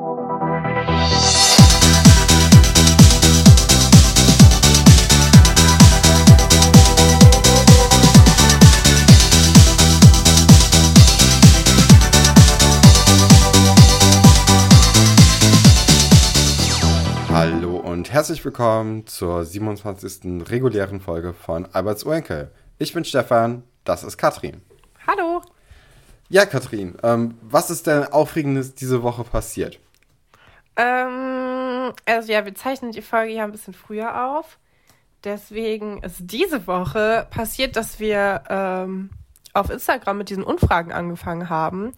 Hallo und herzlich willkommen zur 27. regulären Folge von Alberts Urenkel. Ich bin Stefan, das ist Katrin. Hallo. Ja, Katrin, ähm, was ist denn Aufregendes diese Woche passiert? Ähm, also ja, wir zeichnen die Folge ja ein bisschen früher auf. Deswegen ist diese Woche passiert, dass wir ähm, auf Instagram mit diesen Umfragen angefangen haben.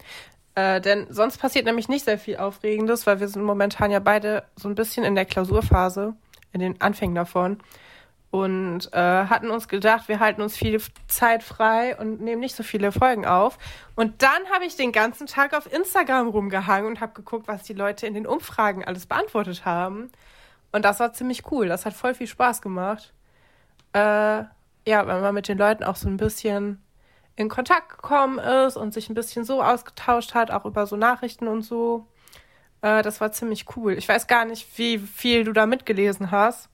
Äh, denn sonst passiert nämlich nicht sehr viel Aufregendes, weil wir sind momentan ja beide so ein bisschen in der Klausurphase, in den Anfängen davon. Und äh, hatten uns gedacht, wir halten uns viel Zeit frei und nehmen nicht so viele Folgen auf. Und dann habe ich den ganzen Tag auf Instagram rumgehangen und habe geguckt, was die Leute in den Umfragen alles beantwortet haben. Und das war ziemlich cool. Das hat voll viel Spaß gemacht. Äh, ja, weil man mit den Leuten auch so ein bisschen in Kontakt gekommen ist und sich ein bisschen so ausgetauscht hat, auch über so Nachrichten und so. Äh, das war ziemlich cool. Ich weiß gar nicht, wie viel du da mitgelesen hast,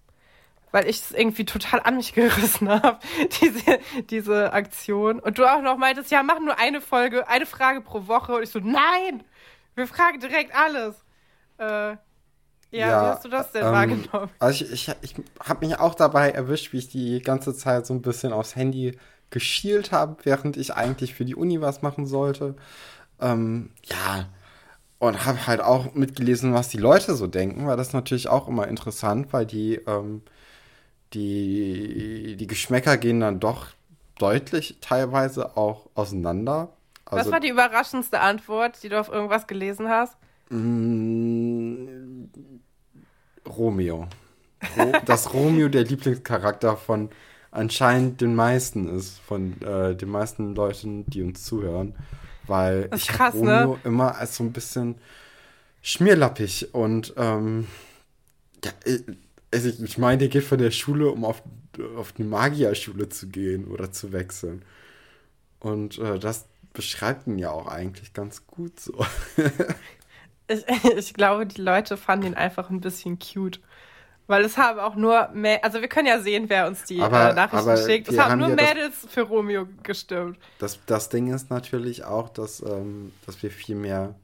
weil ich es irgendwie total an mich gerissen habe, diese, diese Aktion. Und du auch noch meintest, ja, mach nur eine Folge, eine Frage pro Woche. Und ich so, nein, wir fragen direkt alles. Äh, ja, ja, wie hast du das denn ähm, wahrgenommen? Also ich, ich, ich habe mich auch dabei erwischt, wie ich die ganze Zeit so ein bisschen aufs Handy geschielt habe, während ich eigentlich für die Uni was machen sollte. Ähm, ja, und habe halt auch mitgelesen, was die Leute so denken, weil das natürlich auch immer interessant, weil die, ähm, die, die Geschmäcker gehen dann doch deutlich teilweise auch auseinander. Also, was war die überraschendste Antwort, die du auf irgendwas gelesen hast? Mm, Romeo. das Romeo der Lieblingscharakter von anscheinend den meisten ist, von äh, den meisten Leuten, die uns zuhören. Weil ich krass, Romeo ne? immer als so ein bisschen schmierlappig und ähm, ja, also ich, ich meine, der geht von der Schule, um auf, auf die Magierschule zu gehen oder zu wechseln. Und äh, das beschreibt ihn ja auch eigentlich ganz gut so. ich, ich glaube, die Leute fanden ihn einfach ein bisschen cute. Weil es haben auch nur, mehr, also wir können ja sehen, wer uns die aber, äh, Nachrichten schickt. Es haben nur haben ja Mädels das, für Romeo gestimmt. Das, das Ding ist natürlich auch, dass, ähm, dass wir viel mehr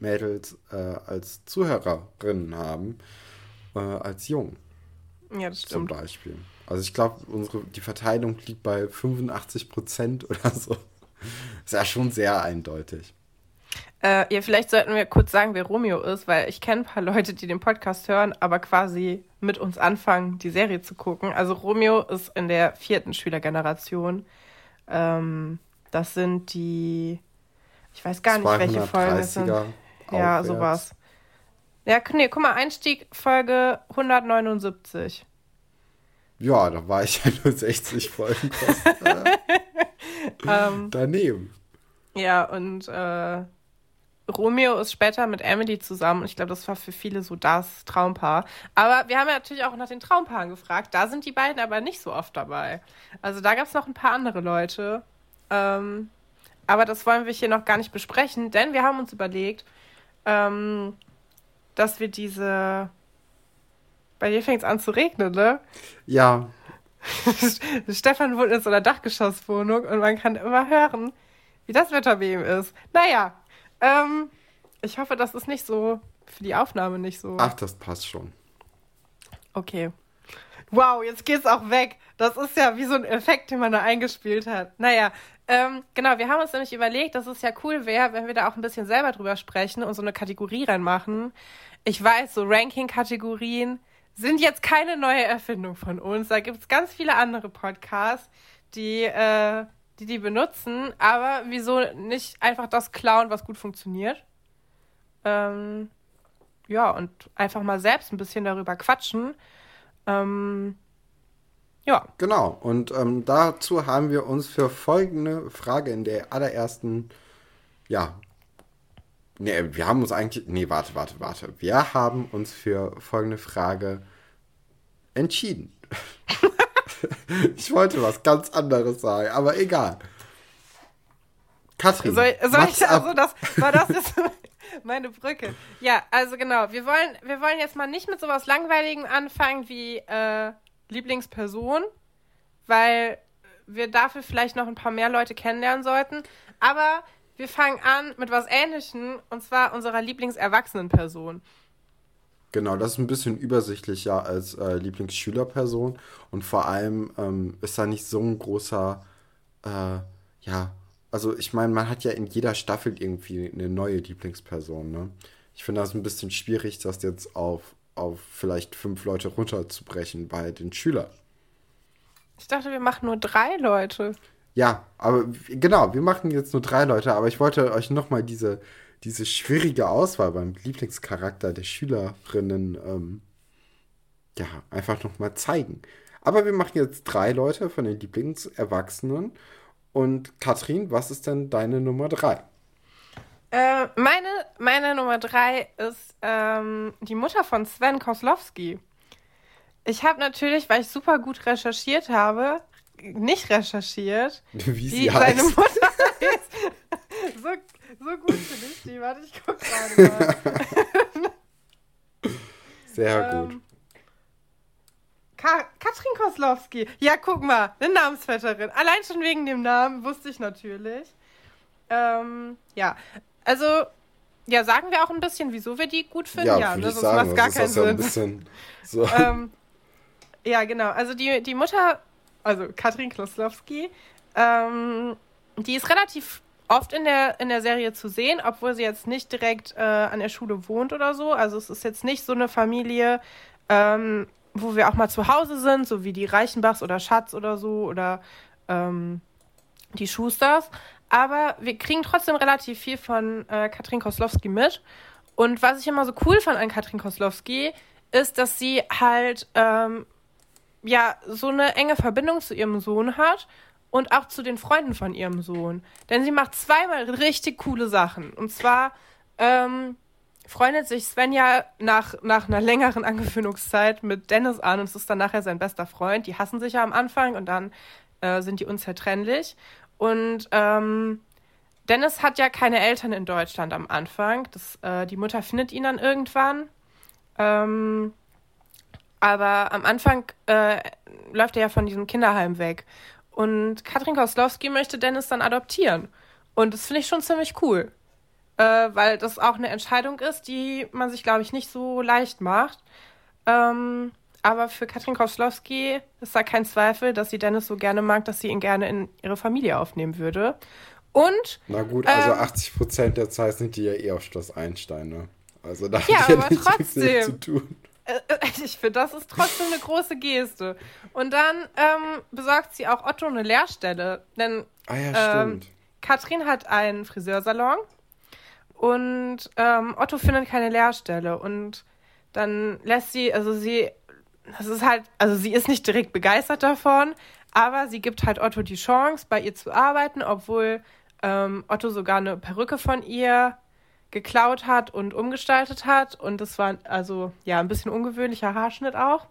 Mädels äh, als Zuhörerinnen haben äh, als Jungen. Ja, das stimmt. Zum Beispiel. Also ich glaube, unsere die Verteilung liegt bei 85 Prozent oder so. Ist ja schon sehr eindeutig. Äh, ja, vielleicht sollten wir kurz sagen, wer Romeo ist, weil ich kenne ein paar Leute, die den Podcast hören, aber quasi mit uns anfangen, die Serie zu gucken. Also Romeo ist in der vierten Schülergeneration. Ähm, das sind die, ich weiß gar nicht, welche Folgen es sind. Ja, sowas. Ja, nee, guck mal, Einstieg Folge 179. Ja, da war ich ja nur 60 Folgen ähm, daneben. Ja, und äh, Romeo ist später mit Emily zusammen. Ich glaube, das war für viele so das Traumpaar. Aber wir haben ja natürlich auch nach den Traumpaaren gefragt. Da sind die beiden aber nicht so oft dabei. Also da gab es noch ein paar andere Leute. Ähm, aber das wollen wir hier noch gar nicht besprechen, denn wir haben uns überlegt, ähm, dass wir diese. Bei dir fängt es an zu regnen, ne? Ja. Stefan wohnt in so einer Dachgeschosswohnung und man kann immer hören, wie das Wetter bei ihm ist. Naja, ähm, ich hoffe, das ist nicht so für die Aufnahme nicht so. Ach, das passt schon. Okay. Wow, jetzt geht's auch weg. Das ist ja wie so ein Effekt, den man da eingespielt hat. Naja, ähm, genau, wir haben uns nämlich überlegt, dass es ja cool wäre, wenn wir da auch ein bisschen selber drüber sprechen und so eine Kategorie reinmachen. Ich weiß, so Ranking-Kategorien sind jetzt keine neue Erfindung von uns. Da gibt es ganz viele andere Podcasts, die äh, die die benutzen, aber wieso nicht einfach das klauen, was gut funktioniert? Ähm, ja, und einfach mal selbst ein bisschen darüber quatschen. Ähm, ja. Genau, und ähm, dazu haben wir uns für folgende Frage in der allerersten, ja, nee, wir haben uns eigentlich, nee, warte, warte, warte. Wir haben uns für folgende Frage entschieden. ich wollte was ganz anderes sagen, aber egal. Katrin. Soll, soll ich, also das, war das jetzt, Meine Brücke. Ja, also genau. Wir wollen, wir wollen jetzt mal nicht mit sowas Langweiligem anfangen wie äh, Lieblingsperson, weil wir dafür vielleicht noch ein paar mehr Leute kennenlernen sollten. Aber wir fangen an mit was Ähnlichem und zwar unserer Lieblingserwachsenenperson. Genau, das ist ein bisschen übersichtlicher als äh, Lieblingsschülerperson und vor allem ähm, ist da nicht so ein großer, äh, ja, also ich meine, man hat ja in jeder Staffel irgendwie eine neue Lieblingsperson, ne? Ich finde das ein bisschen schwierig, das jetzt auf, auf vielleicht fünf Leute runterzubrechen bei den Schülern. Ich dachte, wir machen nur drei Leute. Ja, aber genau, wir machen jetzt nur drei Leute, aber ich wollte euch nochmal diese, diese schwierige Auswahl beim Lieblingscharakter der Schülerinnen ähm, ja, einfach nochmal zeigen. Aber wir machen jetzt drei Leute von den Lieblingserwachsenen. Und Katrin, was ist denn deine Nummer drei? Äh, meine, meine Nummer drei ist ähm, die Mutter von Sven Koslowski. Ich habe natürlich, weil ich super gut recherchiert habe, nicht recherchiert, wie sie heißt. seine Mutter heißt. so, so gut finde ich die. Warte, ich gucke gerade mal. Sehr ähm, gut. Ka Katrin Koslowski. Ja, guck mal, eine Namensvetterin. Allein schon wegen dem Namen wusste ich natürlich. Ähm, ja, also, ja, sagen wir auch ein bisschen, wieso wir die gut finden. Ja, ja ne? sonst macht gar keinen Sinn. Ja, ein bisschen so. ähm, ja, genau. Also die, die Mutter, also Katrin Koslowski, ähm, die ist relativ oft in der, in der Serie zu sehen, obwohl sie jetzt nicht direkt äh, an der Schule wohnt oder so. Also es ist jetzt nicht so eine Familie, ähm, wo wir auch mal zu Hause sind, so wie die Reichenbachs oder Schatz oder so oder ähm, die Schusters. Aber wir kriegen trotzdem relativ viel von äh, Katrin Koslowski mit. Und was ich immer so cool fand an Katrin Koslowski, ist, dass sie halt ähm, ja so eine enge Verbindung zu ihrem Sohn hat und auch zu den Freunden von ihrem Sohn. Denn sie macht zweimal richtig coole Sachen. Und zwar ähm, freundet sich Svenja nach, nach einer längeren Angewöhnungszeit mit Dennis an und es ist dann nachher sein bester Freund. Die hassen sich ja am Anfang und dann äh, sind die unzertrennlich. Und ähm, Dennis hat ja keine Eltern in Deutschland am Anfang. Das, äh, die Mutter findet ihn dann irgendwann. Ähm, aber am Anfang äh, läuft er ja von diesem Kinderheim weg. Und Katrin Koslowski möchte Dennis dann adoptieren. Und das finde ich schon ziemlich cool. Äh, weil das auch eine Entscheidung ist, die man sich, glaube ich, nicht so leicht macht. Ähm, aber für Katrin Koslowski ist da kein Zweifel, dass sie Dennis so gerne mag, dass sie ihn gerne in ihre Familie aufnehmen würde. Und. Na gut, also ähm, 80 Prozent der Zeit sind die ja eh auf Schloss Einstein, ne? Also da ja, hat ja nichts trotzdem. zu tun. Äh, äh, ich finde, das ist trotzdem eine große Geste. Und dann ähm, besorgt sie auch Otto eine Lehrstelle. Denn ah, ja, ähm, Katrin hat einen Friseursalon und ähm, Otto findet keine Lehrstelle. Und dann lässt sie, also sie, das ist halt, also sie ist nicht direkt begeistert davon, aber sie gibt halt Otto die Chance, bei ihr zu arbeiten, obwohl ähm, Otto sogar eine Perücke von ihr geklaut hat und umgestaltet hat. Und das war also ja ein bisschen ungewöhnlicher Haarschnitt auch.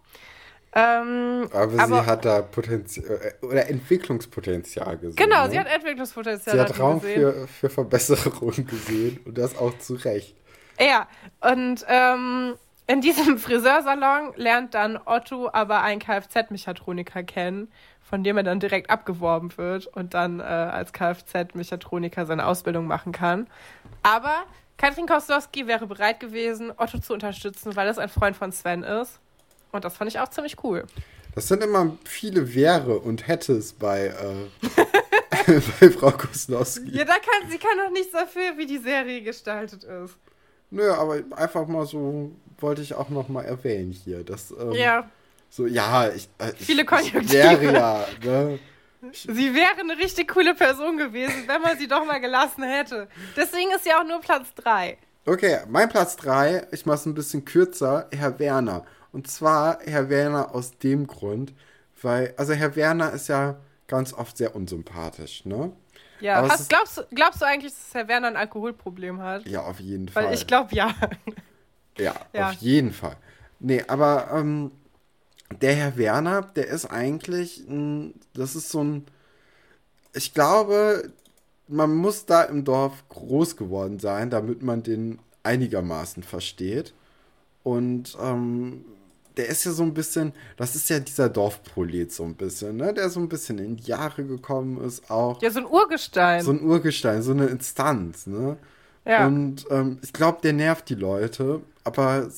Ähm, aber, aber, sie hat da Potenzial äh, oder Entwicklungspotenzial gesehen. Genau, ne? sie hat Entwicklungspotenzial Sie hat Raum für, für Verbesserungen gesehen und das auch zu Recht. Ja, und ähm, in diesem Friseursalon lernt dann Otto aber einen Kfz-Mechatroniker kennen, von dem er dann direkt abgeworben wird und dann äh, als Kfz-Mechatroniker seine Ausbildung machen kann. Aber Katrin Kostowski wäre bereit gewesen, Otto zu unterstützen, weil es ein Freund von Sven ist. Und das fand ich auch ziemlich cool. Das sind immer viele Wäre und Hättes bei, äh, bei Frau Koslowski. Ja, da kann, sie kann doch nichts dafür, wie die Serie gestaltet ist. Nö, aber einfach mal so wollte ich auch noch mal erwähnen hier. Dass, ähm, ja. So, ja, ich, äh, Viele Konjunktive. Wäre ja, ne? Sie wäre eine richtig coole Person gewesen, wenn man sie doch mal gelassen hätte. Deswegen ist sie auch nur Platz 3. Okay, mein Platz 3, ich mache es ein bisschen kürzer, Herr Werner. Und zwar Herr Werner aus dem Grund, weil, also Herr Werner ist ja ganz oft sehr unsympathisch, ne? Ja, hast, glaubst, glaubst du eigentlich, dass Herr Werner ein Alkoholproblem hat? Ja, auf jeden Fall. Weil ich glaube ja. ja. Ja, auf jeden Fall. Nee, aber ähm, der Herr Werner, der ist eigentlich, das ist so ein, ich glaube, man muss da im Dorf groß geworden sein, damit man den einigermaßen versteht. Und ähm, der ist ja so ein bisschen, das ist ja dieser Dorfprolet so ein bisschen, ne? Der so ein bisschen in die Jahre gekommen ist, auch. Ja, so ein Urgestein. So ein Urgestein, so eine Instanz, ne? Ja. Und ähm, ich glaube, der nervt die Leute, aber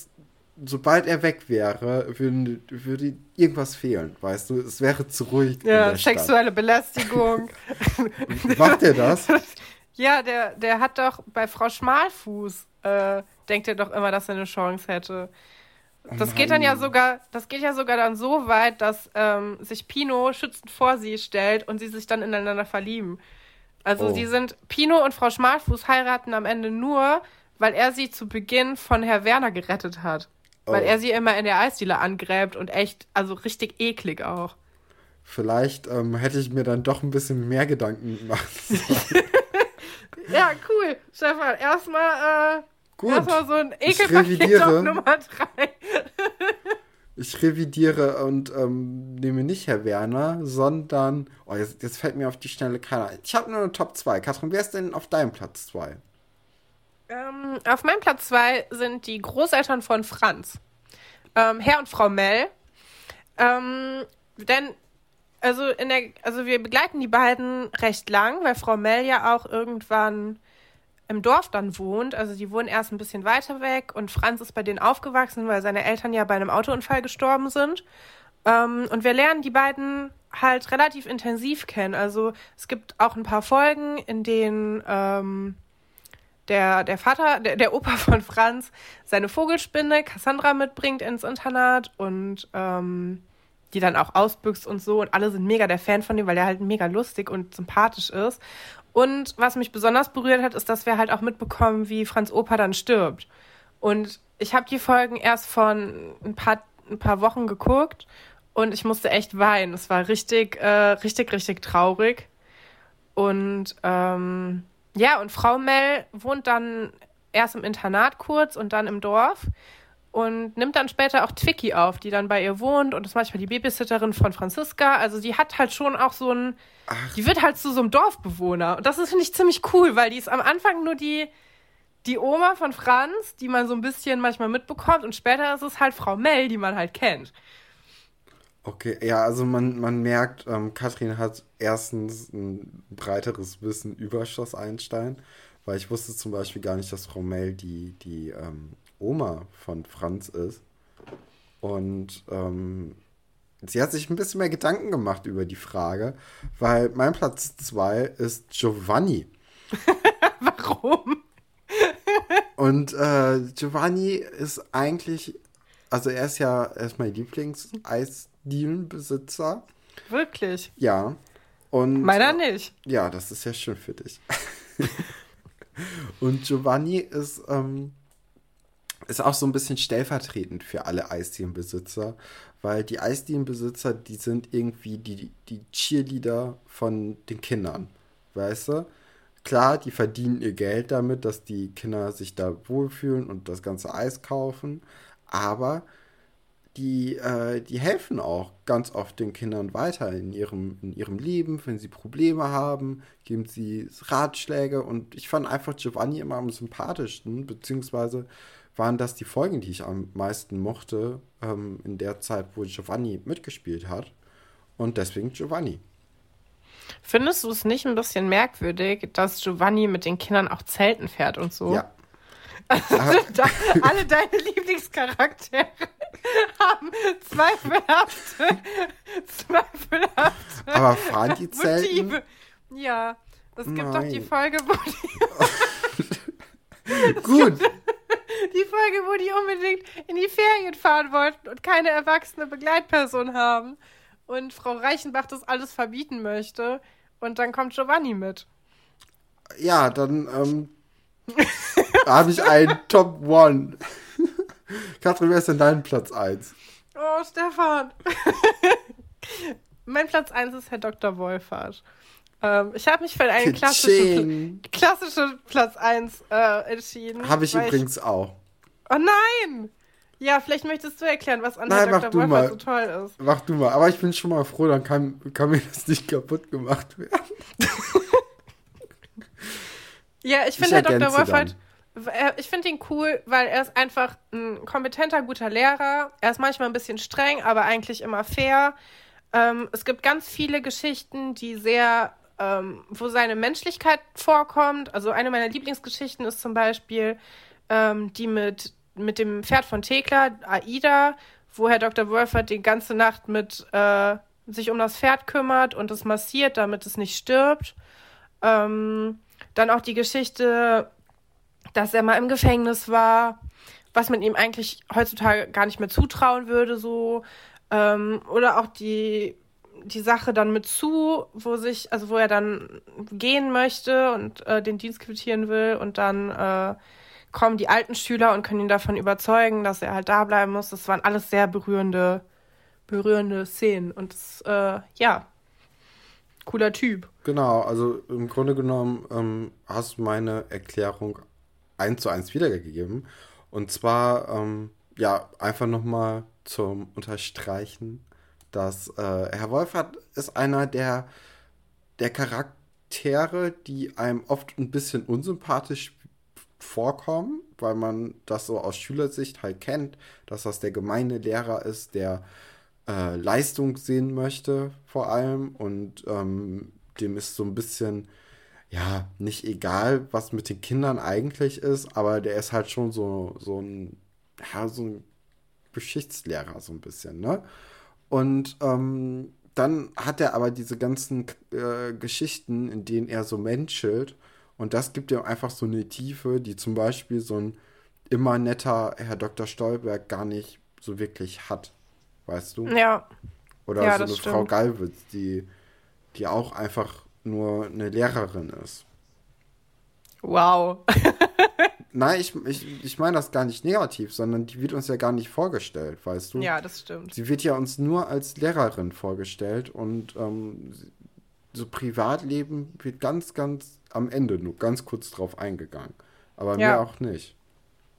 sobald er weg wäre, würde, würde irgendwas fehlen, weißt du? Es wäre zu ruhig. Ja, sexuelle. Belästigung. Macht er das? Ja, der, der hat doch bei Frau Schmalfuß, äh, denkt er doch immer, dass er eine Chance hätte. Das geht dann ja sogar, das geht ja sogar dann so weit, dass ähm, sich Pino schützend vor sie stellt und sie sich dann ineinander verlieben. Also oh. sie sind, Pino und Frau Schmalfuß heiraten am Ende nur, weil er sie zu Beginn von Herr Werner gerettet hat. Oh. Weil er sie immer in der Eisdiele angräbt und echt, also richtig eklig auch. Vielleicht ähm, hätte ich mir dann doch ein bisschen mehr Gedanken gemacht. ja, cool. Stefan, erstmal äh, Gut. Erstmal so ein Ekelpaket auf Nummer 3. ich revidiere und ähm, nehme nicht Herr Werner, sondern. Oh, jetzt, jetzt fällt mir auf die Schnelle keiner ein. Ich habe nur eine Top 2. Katrin, wer ist denn auf deinem Platz 2? Ähm, auf meinem Platz 2 sind die Großeltern von Franz. Ähm, Herr und Frau Mell. Ähm, denn also in der, also wir begleiten die beiden recht lang, weil Frau Mell ja auch irgendwann im Dorf dann wohnt. Also die wohnen erst ein bisschen weiter weg und Franz ist bei denen aufgewachsen, weil seine Eltern ja bei einem Autounfall gestorben sind. Ähm, und wir lernen die beiden halt relativ intensiv kennen. Also es gibt auch ein paar Folgen, in denen ähm, der, der Vater, der, der Opa von Franz seine Vogelspinne Cassandra mitbringt ins Internat und ähm, die dann auch ausbüchst und so. Und alle sind mega der Fan von dem, weil der halt mega lustig und sympathisch ist. Und was mich besonders berührt hat, ist, dass wir halt auch mitbekommen, wie Franz Opa dann stirbt. Und ich habe die Folgen erst von ein paar, ein paar Wochen geguckt und ich musste echt weinen. Es war richtig, äh, richtig, richtig traurig. Und ähm, ja, und Frau Mel wohnt dann erst im Internat kurz und dann im Dorf und nimmt dann später auch Twicky auf, die dann bei ihr wohnt und ist manchmal die Babysitterin von Franziska. Also die hat halt schon auch so ein, Ach. die wird halt zu so einem Dorfbewohner. Und das ist, finde ich, ziemlich cool, weil die ist am Anfang nur die, die Oma von Franz, die man so ein bisschen manchmal mitbekommt und später ist es halt Frau Mel, die man halt kennt. Okay, ja, also man, man merkt, ähm, Katrin hat erstens ein breiteres Wissen über Schloss Einstein, weil ich wusste zum Beispiel gar nicht, dass Frau Mel die, die ähm, Oma von Franz ist. Und ähm, sie hat sich ein bisschen mehr Gedanken gemacht über die Frage, weil mein Platz 2 ist Giovanni. Warum? Und äh, Giovanni ist eigentlich, also er ist ja erstmal Lieblings-Eisdielenbesitzer. Wirklich? Ja. Und, Meiner nicht. Ja, das ist ja schön für dich. Und Giovanni ist ähm, ist auch so ein bisschen stellvertretend für alle Eisdielenbesitzer, weil die Eisdielenbesitzer, die sind irgendwie die, die Cheerleader von den Kindern, weißt du? Klar, die verdienen ihr Geld damit, dass die Kinder sich da wohlfühlen und das ganze Eis kaufen, aber die, äh, die helfen auch ganz oft den Kindern weiter in ihrem, in ihrem Leben, wenn sie Probleme haben, geben sie Ratschläge und ich fand einfach Giovanni immer am sympathischsten, beziehungsweise waren das die Folgen, die ich am meisten mochte, ähm, in der Zeit, wo Giovanni mitgespielt hat. Und deswegen Giovanni. Findest du es nicht ein bisschen merkwürdig, dass Giovanni mit den Kindern auch Zelten fährt und so? Ja. Also, da, alle deine Lieblingscharaktere haben zweifelhafte, zweifelhafte Aber fahren die Zelten? Motive. Ja, es gibt Nein. doch die Folge, wo die... Gut. Die Folge, wo die unbedingt in die Ferien fahren wollten und keine erwachsene Begleitperson haben. Und Frau Reichenbach das alles verbieten möchte. Und dann kommt Giovanni mit. Ja, dann ähm, habe ich einen Top One. Katrin, wer ist denn dein Platz 1? Oh, Stefan. mein Platz 1 ist Herr Dr. Wolfert. Ähm, ich habe mich für einen klassischen, klassischen Platz 1 äh, entschieden. Habe ich übrigens ich... auch. Oh nein! Ja, vielleicht möchtest du erklären, was an Nein, Dr. Wolfert so toll ist. Mach du mal. Aber ich bin schon mal froh, dann kann, kann mir das nicht kaputt gemacht werden. ja, ich finde, Herr Dr. Wolfert Äh, ich finde ihn cool, weil er ist einfach ein kompetenter, guter Lehrer. Er ist manchmal ein bisschen streng, aber eigentlich immer fair. Ähm, es gibt ganz viele Geschichten, die sehr, ähm, wo seine Menschlichkeit vorkommt. Also eine meiner Lieblingsgeschichten ist zum Beispiel ähm, die mit, mit dem Pferd von Thekla, Aida, wo Herr Dr. Wolfert die ganze Nacht mit äh, sich um das Pferd kümmert und es massiert, damit es nicht stirbt. Ähm, dann auch die Geschichte, dass er mal im Gefängnis war, was man ihm eigentlich heutzutage gar nicht mehr zutrauen würde, so. Ähm, oder auch die, die Sache dann mit zu, wo sich, also wo er dann gehen möchte und äh, den Dienst quittieren will und dann äh, kommen die alten Schüler und können ihn davon überzeugen, dass er halt da bleiben muss. Das waren alles sehr berührende, berührende Szenen und das, äh, ja, cooler Typ. Genau, also im Grunde genommen ähm, hast du meine Erklärung eins zu eins wiedergegeben. Und zwar, ähm, ja, einfach nochmal zum Unterstreichen, dass äh, Herr Wolfert ist einer der, der Charaktere, die einem oft ein bisschen unsympathisch vorkommen, weil man das so aus Schülersicht halt kennt, dass das der gemeine Lehrer ist, der äh, Leistung sehen möchte, vor allem. Und ähm, dem ist so ein bisschen, ja, nicht egal, was mit den Kindern eigentlich ist, aber der ist halt schon so, so ein, ja, so ein Geschichtslehrer, so ein bisschen, ne? Und ähm, dann hat er aber diese ganzen äh, Geschichten, in denen er so menschelt. Und das gibt ihm einfach so eine Tiefe, die zum Beispiel so ein immer netter Herr Dr. Stolberg gar nicht so wirklich hat weißt du? Ja. Oder ja, so eine stimmt. Frau Galwitz, die, die auch einfach nur eine Lehrerin ist. Wow. Nein, ich, ich, ich meine das gar nicht negativ, sondern die wird uns ja gar nicht vorgestellt, weißt du? Ja, das stimmt. Sie wird ja uns nur als Lehrerin vorgestellt und ähm, so Privatleben wird ganz, ganz am Ende nur ganz kurz drauf eingegangen. Aber ja. mehr auch nicht.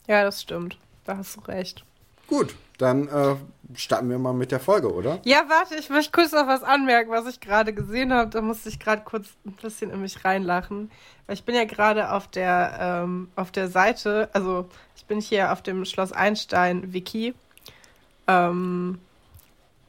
Ja, das stimmt. Da hast du recht. Gut, dann äh, starten wir mal mit der Folge, oder? Ja, warte, ich möchte kurz noch was anmerken, was ich gerade gesehen habe. Da musste ich gerade kurz ein bisschen in mich reinlachen. Weil ich bin ja gerade auf der, ähm, auf der Seite, also ich bin hier auf dem Schloss Einstein-Wiki. Ähm,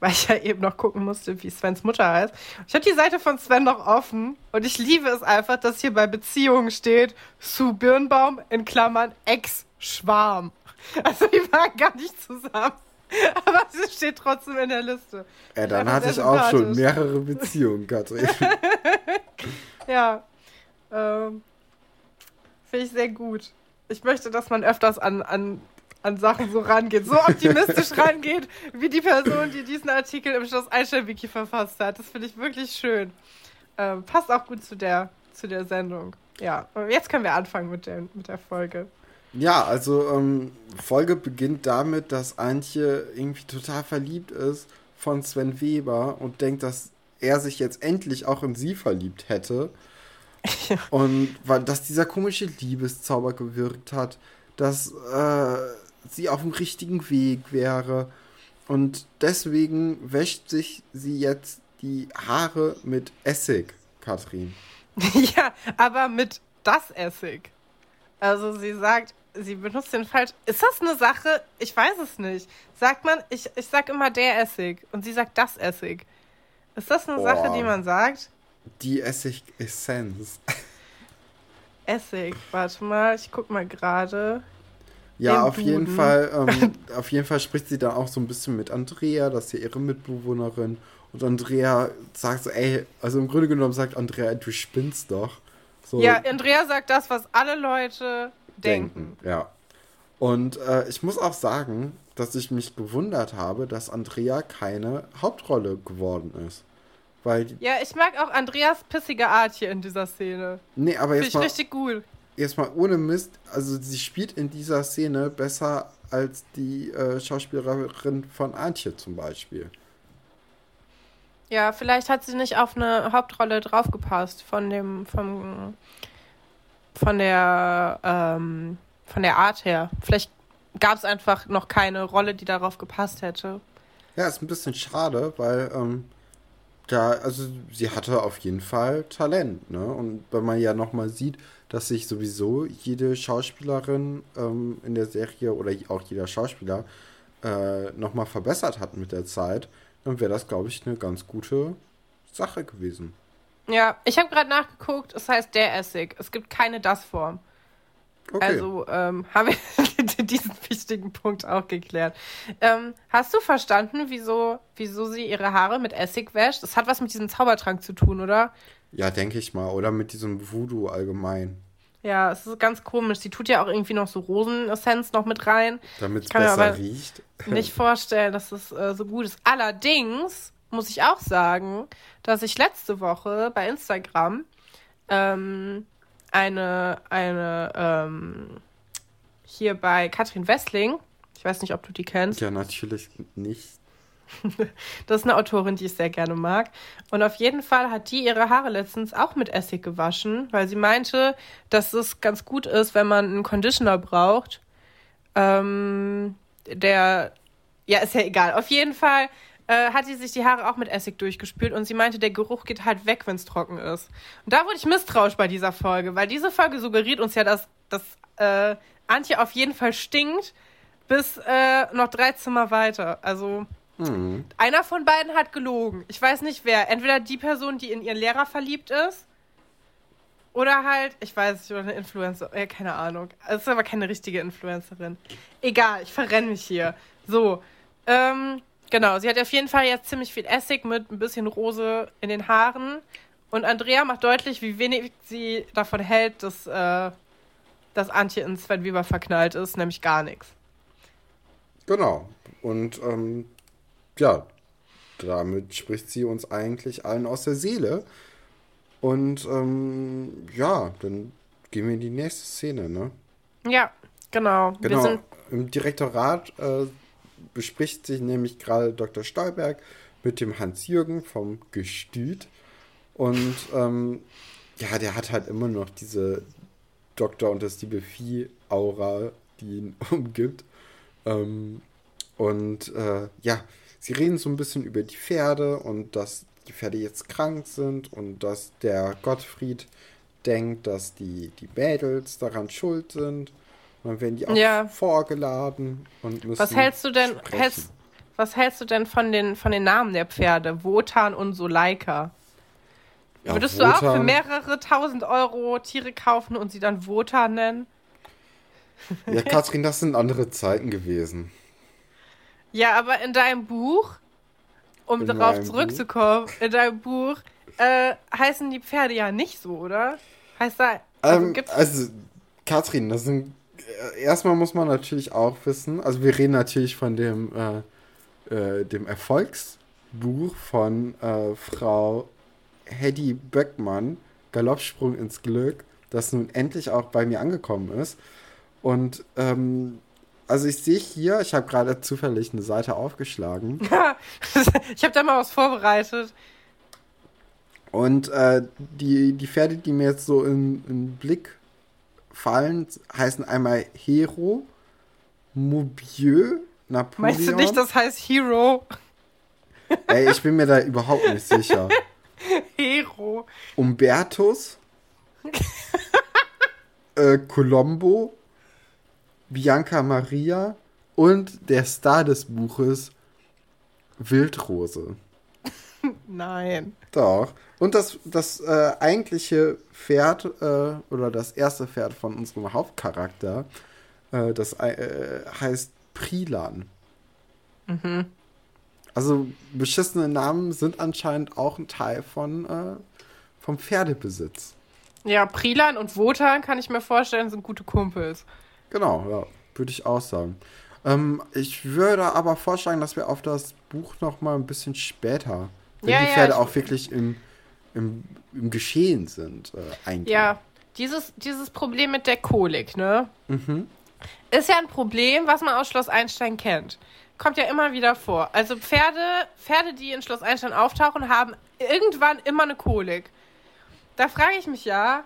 weil ich ja eben noch gucken musste, wie Svens Mutter heißt. Ich habe die Seite von Sven noch offen und ich liebe es einfach, dass hier bei Beziehungen steht, Sue Birnbaum in Klammern Ex-Schwarm. Also die waren gar nicht zusammen. Aber sie steht trotzdem in der Liste. Ja, dann hatte ich auch schon mehrere Beziehungen, Katrin. ja. Ähm, Finde ich sehr gut. Ich möchte, dass man öfters an, an, an Sachen so rangeht, so optimistisch rangeht, wie die Person, die diesen Artikel im Schloss Einstein-Wiki verfasst hat. Das finde ich wirklich schön. Ähm, passt auch gut zu der, zu der Sendung. Ja, jetzt können wir anfangen mit der, mit der Folge. Ja, also ähm, Folge beginnt damit, dass Antje irgendwie total verliebt ist von Sven Weber und denkt, dass er sich jetzt endlich auch in sie verliebt hätte. Ja. Und weil, dass dieser komische Liebeszauber gewirkt hat, dass äh, sie auf dem richtigen Weg wäre. Und deswegen wäscht sich sie jetzt die Haare mit Essig, Katrin. Ja, aber mit das Essig. Also sie sagt, sie benutzt den falsch. Ist das eine Sache? Ich weiß es nicht. Sagt man, ich, ich sag immer der Essig und sie sagt das Essig. Ist das eine Boah. Sache, die man sagt? Die Essig-Essenz. Essig, warte mal, ich guck mal gerade. Ja, auf Duden. jeden Fall, ähm, auf jeden Fall spricht sie dann auch so ein bisschen mit Andrea, das ist ja ihre Mitbewohnerin. Und Andrea sagt so, ey, also im Grunde genommen sagt Andrea, du spinnst doch. So, ja, Andrea sagt das, was alle Leute denken. denken ja. Und äh, ich muss auch sagen, dass ich mich gewundert habe, dass Andrea keine Hauptrolle geworden ist. Weil ja, ich mag auch Andreas pissige Art hier in dieser Szene. Nee, aber jetzt Finde ich richtig gut. Jetzt mal ohne Mist, also sie spielt in dieser Szene besser als die äh, Schauspielerin von Antje zum Beispiel. Ja, vielleicht hat sie nicht auf eine Hauptrolle draufgepasst von dem, vom, von der, ähm, von der Art her. Vielleicht gab es einfach noch keine Rolle, die darauf gepasst hätte. Ja, ist ein bisschen schade, weil ähm, da, also sie hatte auf jeden Fall Talent, ne? Und wenn man ja nochmal sieht, dass sich sowieso jede Schauspielerin ähm, in der Serie oder auch jeder Schauspieler äh, nochmal verbessert hat mit der Zeit, dann wäre das, glaube ich, eine ganz gute Sache gewesen. Ja, ich habe gerade nachgeguckt, es heißt der Essig. Es gibt keine Das-Form. Okay. Also ähm, haben wir diesen wichtigen Punkt auch geklärt. Ähm, hast du verstanden, wieso, wieso sie ihre Haare mit Essig wäscht? Das hat was mit diesem Zaubertrank zu tun, oder? Ja, denke ich mal. Oder mit diesem Voodoo allgemein. Ja, es ist ganz komisch. Sie tut ja auch irgendwie noch so Rosenessenz noch mit rein. Damit es besser riecht. Nicht vorstellen, dass es äh, so gut ist. Allerdings muss ich auch sagen, dass ich letzte Woche bei Instagram ähm, eine, eine ähm, hier bei Katrin Wessling, ich weiß nicht, ob du die kennst. Ja, natürlich nicht. das ist eine Autorin, die ich sehr gerne mag. Und auf jeden Fall hat die ihre Haare letztens auch mit Essig gewaschen, weil sie meinte, dass es ganz gut ist, wenn man einen Conditioner braucht. Ähm, der, ja, ist ja egal. Auf jeden Fall äh, hat sie sich die Haare auch mit Essig durchgespült und sie meinte, der Geruch geht halt weg, wenn es trocken ist. Und da wurde ich misstrauisch bei dieser Folge, weil diese Folge suggeriert uns ja, dass, dass äh, Antje auf jeden Fall stinkt bis äh, noch drei Zimmer weiter. Also mhm. einer von beiden hat gelogen. Ich weiß nicht wer. Entweder die Person, die in ihren Lehrer verliebt ist. Oder halt, ich weiß nicht, oder eine Influencer, ja, keine Ahnung. Es ist aber keine richtige Influencerin. Egal, ich verrenne mich hier. So, ähm, Genau, sie hat auf jeden Fall jetzt ziemlich viel Essig mit ein bisschen Rose in den Haaren. Und Andrea macht deutlich, wie wenig sie davon hält, dass, äh, dass Antje in Sven Weber verknallt ist, nämlich gar nichts. Genau. Und ähm, ja, damit spricht sie uns eigentlich allen aus der Seele. Und ähm, ja, dann gehen wir in die nächste Szene, ne? Ja, genau. Genau. Im Direktorat äh, bespricht sich nämlich gerade Dr. Stolberg mit dem Hans-Jürgen vom Gestüt. Und ähm, ja, der hat halt immer noch diese Doktor und das liebe Vieh-Aura, die ihn umgibt. Ähm, und äh, ja, sie reden so ein bisschen über die Pferde und dass die Pferde jetzt krank sind und dass der Gottfried denkt, dass die, die Mädels daran schuld sind. Dann werden die auch ja. vorgeladen und müssen. Was hältst du denn, hältst, was hältst du denn von den, von den Namen der Pferde? Wotan und Soleika. Ja, Würdest Wotan. du auch für mehrere tausend Euro Tiere kaufen und sie dann Wotan nennen? Ja, Katrin, das sind andere Zeiten gewesen. Ja, aber in deinem Buch, um in darauf zurückzukommen, Buch? in deinem Buch äh, heißen die Pferde ja nicht so, oder? Heißt da. Also, ähm, also Katrin, das sind äh, erstmal muss man natürlich auch wissen, also wir reden natürlich von dem, äh, äh, dem Erfolgsbuch von äh, Frau Hedy Böckmann, Galoppsprung ins Glück, das nun endlich auch bei mir angekommen ist. Und ähm, also ich sehe hier, ich habe gerade zufällig eine Seite aufgeschlagen. ich habe da mal was vorbereitet. Und äh, die, die Pferde, die mir jetzt so in, in Blick fallen, heißen einmal Hero, Moubieux, Napoleon. Meinst du nicht, das heißt Hero? Ey, ich bin mir da überhaupt nicht sicher. Hero. Umbertus. äh, Colombo. Bianca Maria. Und der Star des Buches, Wildrose. Nein. Doch. Und das, das äh, eigentliche Pferd äh, oder das erste Pferd von unserem Hauptcharakter, äh, das äh, heißt Prilan. Mhm. Also beschissene Namen sind anscheinend auch ein Teil von äh, vom Pferdebesitz. Ja, Prilan und Wotan kann ich mir vorstellen, sind gute Kumpels. Genau, ja, würde ich auch sagen. Ähm, ich würde aber vorschlagen, dass wir auf das Buch noch mal ein bisschen später, wenn ja, die Pferde ja, auch wirklich im im, im Geschehen sind, äh, eigentlich. Ja, dieses, dieses Problem mit der Kolik, ne? Mhm. Ist ja ein Problem, was man aus Schloss Einstein kennt. Kommt ja immer wieder vor. Also Pferde, Pferde, die in Schloss Einstein auftauchen, haben irgendwann immer eine Kolik. Da frage ich mich ja,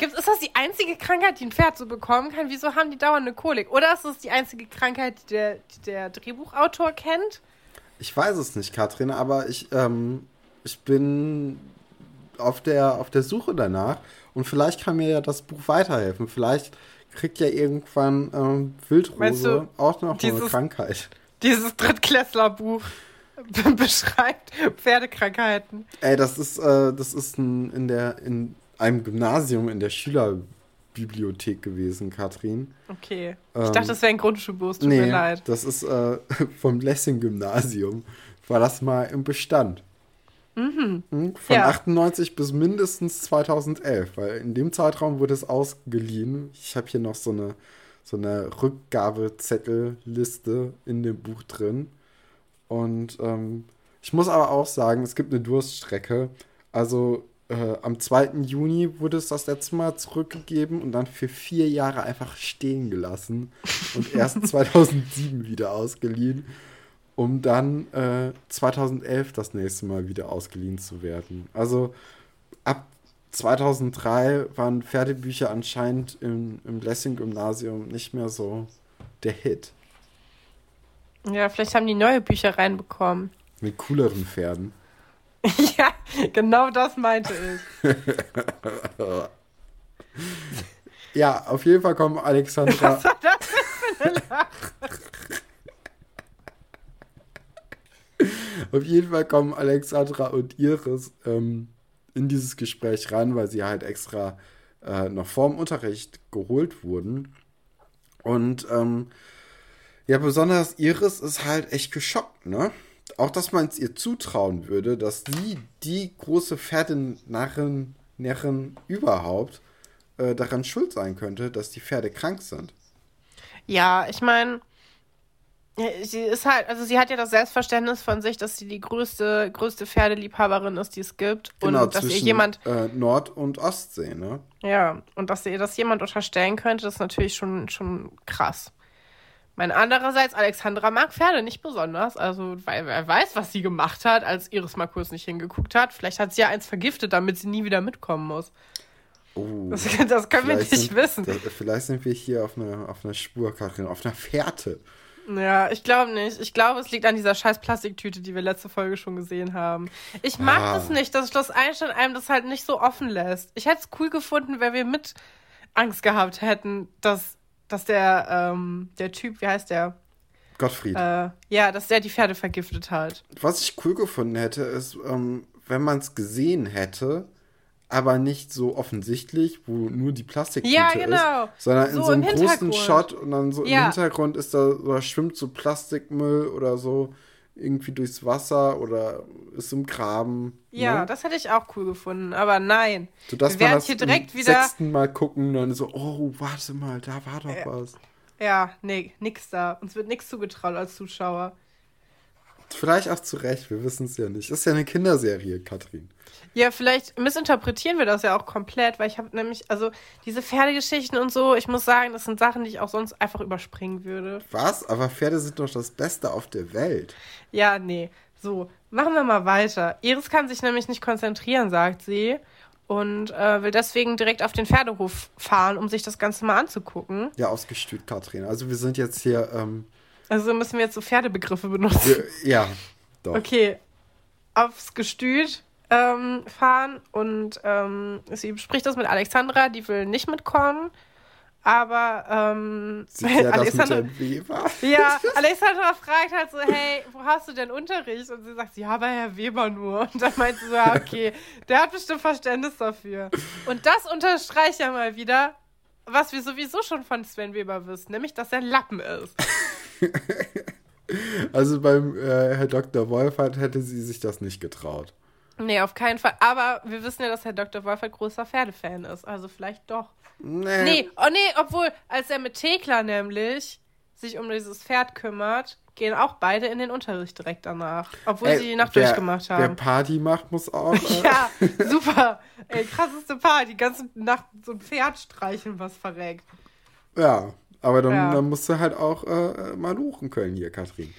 Gibt's, ist das die einzige Krankheit, die ein Pferd so bekommen kann? Wieso haben die dauernd eine Kolik? Oder ist das die einzige Krankheit, die der, die der Drehbuchautor kennt? Ich weiß es nicht, Katrin, aber ich, ähm, ich bin auf der, auf der Suche danach und vielleicht kann mir ja das Buch weiterhelfen. Vielleicht kriegt ja irgendwann ähm, Wildrose auch noch dieses, eine Krankheit. Dieses Drittklässlerbuch beschreibt Pferdekrankheiten. Ey, das ist, äh, das ist ein, in, der, in einem Gymnasium in der Schülerbibliothek gewesen, Katrin. Okay. Ich ähm, dachte, das wäre ein Grundschulbus, tut nee, mir leid. Das ist äh, vom Lessing-Gymnasium. War das mal im Bestand. Mhm. Hm, von ja. 98 bis mindestens 2011, weil in dem Zeitraum wurde es ausgeliehen. Ich habe hier noch so eine, so eine Rückgabezettelliste in dem Buch drin. Und ähm, ich muss aber auch sagen, es gibt eine Durststrecke. Also äh, am 2. Juni wurde es das letzte Mal zurückgegeben und dann für vier Jahre einfach stehen gelassen und erst 2007 wieder ausgeliehen um dann äh, 2011 das nächste Mal wieder ausgeliehen zu werden. Also ab 2003 waren Pferdebücher anscheinend im, im Lessing-Gymnasium nicht mehr so der Hit. Ja, vielleicht haben die neue Bücher reinbekommen. Mit cooleren Pferden. ja, genau das meinte ich. ja, auf jeden Fall kommen Alexandra. Was war das für eine Lache? Auf jeden Fall kommen Alexandra und Iris ähm, in dieses Gespräch ran, weil sie halt extra äh, noch vorm Unterricht geholt wurden. Und ähm, ja, besonders Iris ist halt echt geschockt, ne? Auch, dass man es ihr zutrauen würde, dass sie die große Pferdenarrin Närrin überhaupt äh, daran schuld sein könnte, dass die Pferde krank sind. Ja, ich meine, Sie ist halt, also sie hat ja das Selbstverständnis von sich, dass sie die größte, größte Pferdeliebhaberin ist, die es gibt. Genau, und dass ihr jemand. Äh, Nord- und Ostsee, ne? Ja, und dass ihr das jemand unterstellen könnte, das ist natürlich schon, schon krass. Mein andererseits, Alexandra mag Pferde nicht besonders. Also, weil wer weiß, was sie gemacht hat, als Iris mal kurz nicht hingeguckt hat. Vielleicht hat sie ja eins vergiftet, damit sie nie wieder mitkommen muss. Oh, das, das können wir nicht sind, wissen. Das, vielleicht sind wir hier auf einer auf eine Spur, Karin, auf einer Fährte. Ja, ich glaube nicht. Ich glaube, es liegt an dieser scheiß Plastiktüte, die wir letzte Folge schon gesehen haben. Ich mag ah. das nicht, dass Schloss Einstein einem das halt nicht so offen lässt. Ich hätte es cool gefunden, wenn wir mit Angst gehabt hätten, dass, dass der, ähm, der Typ, wie heißt der? Gottfried. Äh, ja, dass der die Pferde vergiftet hat. Was ich cool gefunden hätte, ist, ähm, wenn man es gesehen hätte, aber nicht so offensichtlich, wo nur die Plastiktüte ja, genau. ist, sondern so in so einem großen Shot und dann so ja. im Hintergrund ist da, da schwimmt so Plastikmüll oder so irgendwie durchs Wasser oder ist im Graben. Ja, ne? das hätte ich auch cool gefunden, aber nein. So, dass wir werden hier direkt wieder sechsten Mal gucken und dann so, oh, warte mal, da war doch ja. was. Ja, nee, nix da. Uns wird nichts zugetraut als Zuschauer. Vielleicht auch zu Recht, wir wissen es ja nicht. Das ist ja eine Kinderserie, Katrin. Ja, vielleicht missinterpretieren wir das ja auch komplett, weil ich habe nämlich, also diese Pferdegeschichten und so, ich muss sagen, das sind Sachen, die ich auch sonst einfach überspringen würde. Was? Aber Pferde sind doch das Beste auf der Welt. Ja, nee. So, machen wir mal weiter. Iris kann sich nämlich nicht konzentrieren, sagt sie. Und äh, will deswegen direkt auf den Pferdehof fahren, um sich das Ganze mal anzugucken. Ja, ausgestüt, Katrin. Also wir sind jetzt hier. Ähm, also müssen wir jetzt so Pferdebegriffe benutzen. Ja, doch. Okay. Aufs Gestüt ähm, fahren und ähm, sie bespricht das mit Alexandra, die will nicht mitkommen. Aber ähm, ja Alexandra, ja, Alexandra fragt halt so, hey, wo hast du denn Unterricht? Und sie sagt, ja, bei Herr Weber nur. Und dann meint sie so, ja, okay, der hat bestimmt Verständnis dafür. Und das unterstreicht ja mal wieder, was wir sowieso schon von Sven Weber wissen, nämlich, dass er ein Lappen ist. also beim äh, Herr Dr. Wolfert hätte sie sich das nicht getraut. Nee, auf keinen Fall. Aber wir wissen ja, dass Herr Dr. Wolf ein großer Pferdefan ist. Also vielleicht doch. Nee. Nee, oh nee, obwohl, als er mit Thekla nämlich sich um dieses Pferd kümmert, gehen auch beide in den Unterricht direkt danach. Obwohl Ey, sie die Nacht wer, durchgemacht haben. Wer Party macht, muss auch. Äh ja, super. Ey, krasseste Party. Die ganze Nacht so ein Pferd streicheln, was verreckt. Ja, aber dann, ja. dann musst du halt auch äh, mal luchen können hier, Katrin.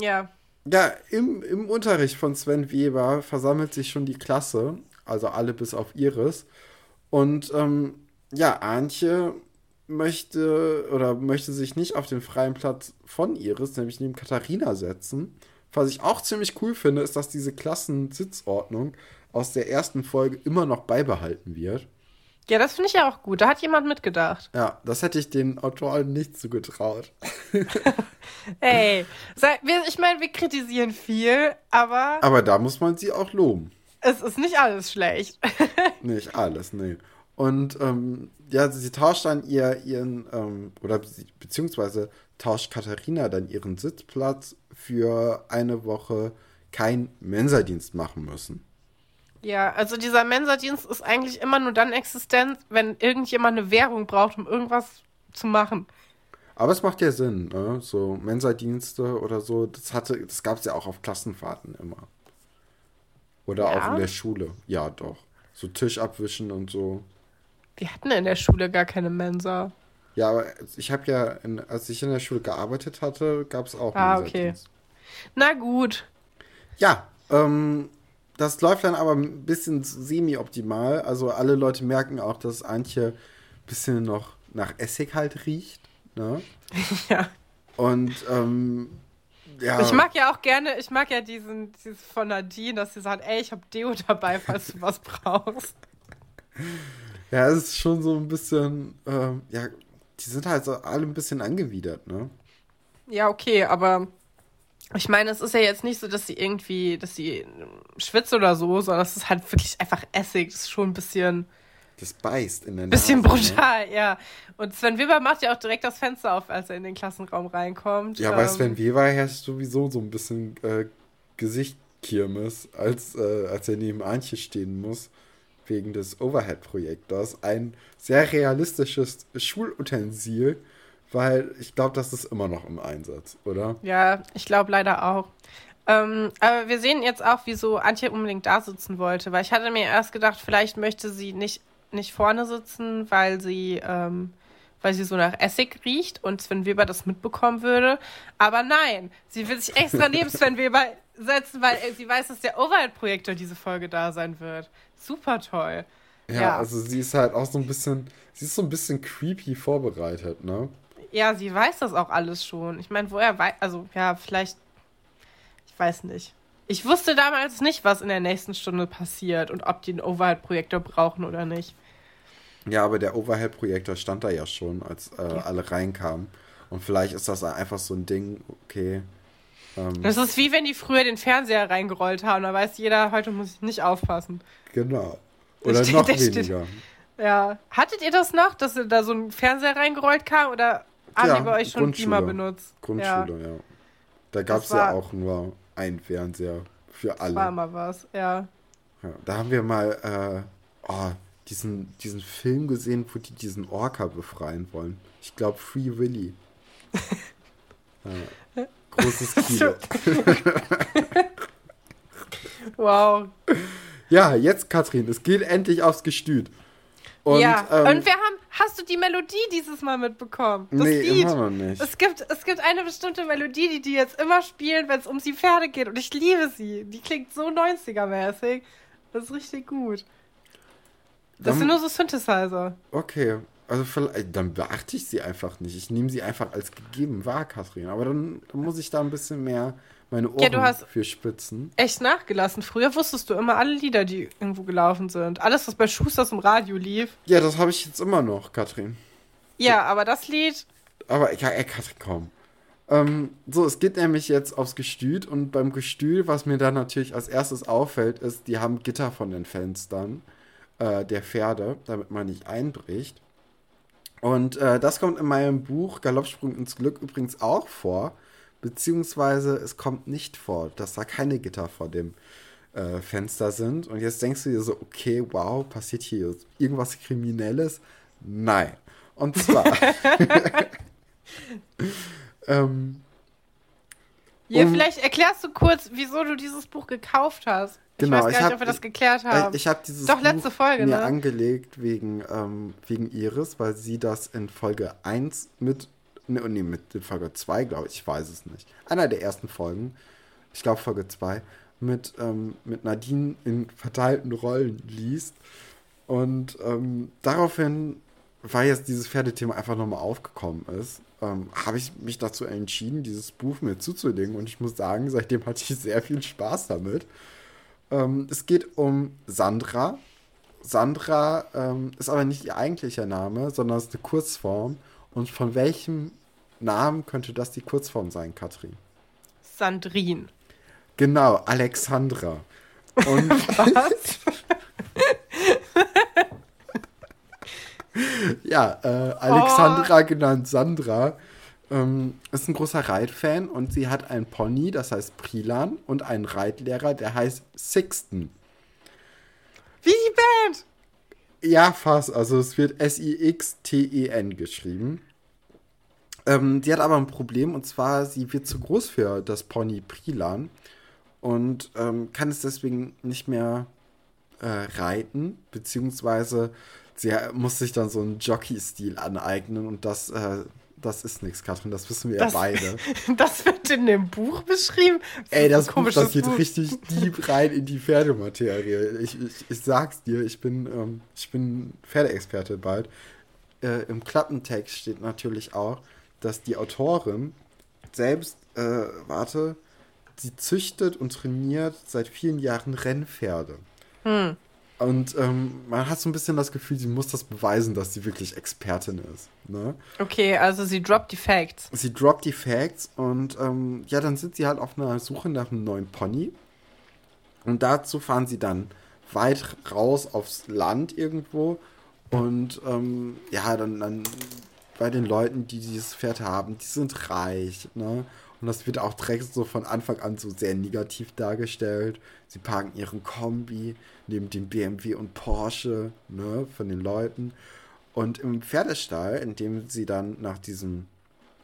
Ja. Ja, im, im Unterricht von Sven Weber versammelt sich schon die Klasse, also alle bis auf Iris. Und ähm, ja, Antje möchte oder möchte sich nicht auf den freien Platz von Iris, nämlich neben Katharina setzen, was ich auch ziemlich cool finde, ist, dass diese Klassensitzordnung aus der ersten Folge immer noch beibehalten wird. Ja, das finde ich ja auch gut. Da hat jemand mitgedacht. Ja, das hätte ich den Autoren nicht zugetraut. Ey, ich meine, wir kritisieren viel, aber. Aber da muss man sie auch loben. Es ist nicht alles schlecht. nicht alles, nee. Und ähm, ja, sie tauscht dann ihr ihren, ähm, oder beziehungsweise tauscht Katharina dann ihren Sitzplatz für eine Woche keinen Mensadienst machen müssen. Ja, also dieser Mensadienst ist eigentlich immer nur dann existent, wenn irgendjemand eine Währung braucht, um irgendwas zu machen. Aber es macht ja Sinn, ne? So Mensadienste oder so, das hatte, das gab es ja auch auf Klassenfahrten immer. Oder ja. auch in der Schule. Ja, doch. So Tisch abwischen und so. Wir hatten in der Schule gar keine Mensa. Ja, aber ich habe ja, in, als ich in der Schule gearbeitet hatte, gab es auch Ah, okay. Na gut. Ja, ähm, das läuft dann aber ein bisschen semi-optimal. Also alle Leute merken auch, dass Antje ein bisschen noch nach Essig halt riecht. Ne? Ja. Und ähm, ja. Ich mag ja auch gerne, ich mag ja diesen, dieses von Nadine, dass sie sagt, ey, ich hab Deo dabei, falls du was brauchst. Ja, es ist schon so ein bisschen, ähm, ja, die sind halt so alle ein bisschen angewidert, ne? Ja, okay, aber ich meine, es ist ja jetzt nicht so, dass sie irgendwie, dass sie schwitzt oder so, sondern es ist halt wirklich einfach Essig. Das ist schon ein bisschen. Das beißt in der Nase. Bisschen ne? brutal, ne? ja. Und Sven Weber macht ja auch direkt das Fenster auf, als er in den Klassenraum reinkommt. Ja, ähm, bei Sven Weber herrscht sowieso so ein bisschen äh, Gesichtkirmes, als, äh, als er neben Antje stehen muss, wegen des Overhead-Projektors. Ein sehr realistisches Schulutensil weil ich glaube, das ist immer noch im Einsatz, oder? Ja, ich glaube leider auch. Ähm, aber wir sehen jetzt auch, wieso Antje unbedingt da sitzen wollte, weil ich hatte mir erst gedacht, vielleicht möchte sie nicht, nicht vorne sitzen, weil sie, ähm, weil sie so nach Essig riecht und Sven Weber das mitbekommen würde. Aber nein, sie will sich extra neben Sven Weber setzen, weil sie weiß, dass der Overhead-Projektor diese Folge da sein wird. Super toll. Ja, ja, also sie ist halt auch so ein bisschen, sie ist so ein bisschen creepy vorbereitet, ne? Ja, sie weiß das auch alles schon. Ich meine, woher weiß, also ja, vielleicht, ich weiß nicht. Ich wusste damals nicht, was in der nächsten Stunde passiert und ob die einen Overhead-Projektor brauchen oder nicht. Ja, aber der Overhead-Projektor stand da ja schon, als äh, ja. alle reinkamen. Und vielleicht ist das einfach so ein Ding, okay. Ähm, das ist wie wenn die früher den Fernseher reingerollt haben. Da weiß jeder, heute muss ich nicht aufpassen. Genau. Oder noch weniger. Steht, ja. Hattet ihr das noch, dass da so ein Fernseher reingerollt kam? Oder haben ja, bei euch schon Beamer benutzt? Grundschule, ja. ja. Da gab es ja auch nur einen Fernseher für alle. War mal was, ja. ja. Da haben wir mal äh, oh, diesen, diesen Film gesehen, wo die diesen Orca befreien wollen. Ich glaube Free Willy. ja. Großes Kino. wow. Ja, jetzt Katrin, es geht endlich aufs Gestüt. Und, ja, ähm, und wir haben, hast du die Melodie dieses Mal mitbekommen? Das nee, Lied. Immer noch nicht. Es gibt, es gibt eine bestimmte Melodie, die die jetzt immer spielen, wenn es um die Pferde geht. Und ich liebe sie. Die klingt so 90er-mäßig. Das ist richtig gut. Das dann, sind nur so Synthesizer. Okay. Also dann beachte ich sie einfach nicht. Ich nehme sie einfach als gegeben wahr, Kathrin. Aber dann, dann muss ich da ein bisschen mehr meine Ohren ja, du hast für spitzen. Echt nachgelassen. Früher wusstest du immer alle Lieder, die irgendwo gelaufen sind. Alles, was bei Schusters im Radio lief. Ja, das habe ich jetzt immer noch, Katrin. Ja, aber das Lied. Aber ja, ey, Katrin, komm. Ähm, so, es geht nämlich jetzt aufs Gestüt und beim Gestüt, was mir da natürlich als erstes auffällt, ist, die haben Gitter von den Fenstern äh, der Pferde, damit man nicht einbricht. Und äh, das kommt in meinem Buch Galoppsprung ins Glück übrigens auch vor beziehungsweise es kommt nicht vor, dass da keine Gitter vor dem äh, Fenster sind. Und jetzt denkst du dir so, okay, wow, passiert hier irgendwas Kriminelles? Nein. Und zwar. ähm, ja, um, vielleicht erklärst du kurz, wieso du dieses Buch gekauft hast. Genau, ich weiß gar nicht, hab, ob wir das geklärt haben. Ich, ich habe dieses Doch, letzte Buch Folge, mir ne? angelegt wegen, ähm, wegen Iris, weil sie das in Folge 1 mit Ne, nee, mit Folge 2, glaube ich, ich weiß es nicht. Einer der ersten Folgen, ich glaube Folge 2, mit, ähm, mit Nadine in verteilten Rollen liest. Und ähm, daraufhin, weil jetzt dieses Pferdethema einfach nochmal aufgekommen ist, ähm, habe ich mich dazu entschieden, dieses Buch mir zuzulegen. Und ich muss sagen, seitdem hatte ich sehr viel Spaß damit. Ähm, es geht um Sandra. Sandra ähm, ist aber nicht ihr eigentlicher Name, sondern es ist eine Kurzform. Und von welchem Namen könnte das die Kurzform sein, Katrin? Sandrine. Genau, Alexandra. Und Was? ja, äh, Alexandra oh. genannt Sandra ähm, ist ein großer Reitfan und sie hat einen Pony, das heißt Prilan, und einen Reitlehrer, der heißt Sixten. Wie die Band? Ja, fast. Also es wird S-I-X-T-E-N geschrieben. Ähm, die hat aber ein Problem und zwar, sie wird zu groß für das Pony Prilan und ähm, kann es deswegen nicht mehr äh, reiten, beziehungsweise sie muss sich dann so einen Jockey-Stil aneignen und das, äh, das ist nichts, Katrin, das wissen wir das, ja beide. Das wird in dem Buch beschrieben. Ey, das Buch, das geht Buch. richtig deep rein in die Pferdematerie. Ich, ich, ich sag's dir, ich bin, ähm, ich bin Pferdeexperte bald. Äh, Im Klappentext steht natürlich auch, dass die Autorin selbst, äh, warte, sie züchtet und trainiert seit vielen Jahren Rennpferde. Hm. Und ähm, man hat so ein bisschen das Gefühl, sie muss das beweisen, dass sie wirklich Expertin ist. Ne? Okay, also sie droppt die Facts. Sie droppt die Facts und ähm, ja, dann sind sie halt auf einer Suche nach einem neuen Pony. Und dazu fahren sie dann weit raus aufs Land irgendwo. Und ähm, ja, dann, dann bei den Leuten, die dieses Pferd haben, die sind reich. Ne? Und das wird auch direkt so von Anfang an so sehr negativ dargestellt. Sie parken ihren Kombi neben dem BMW und Porsche ne, von den Leuten. Und im Pferdestall, in dem sie dann nach diesem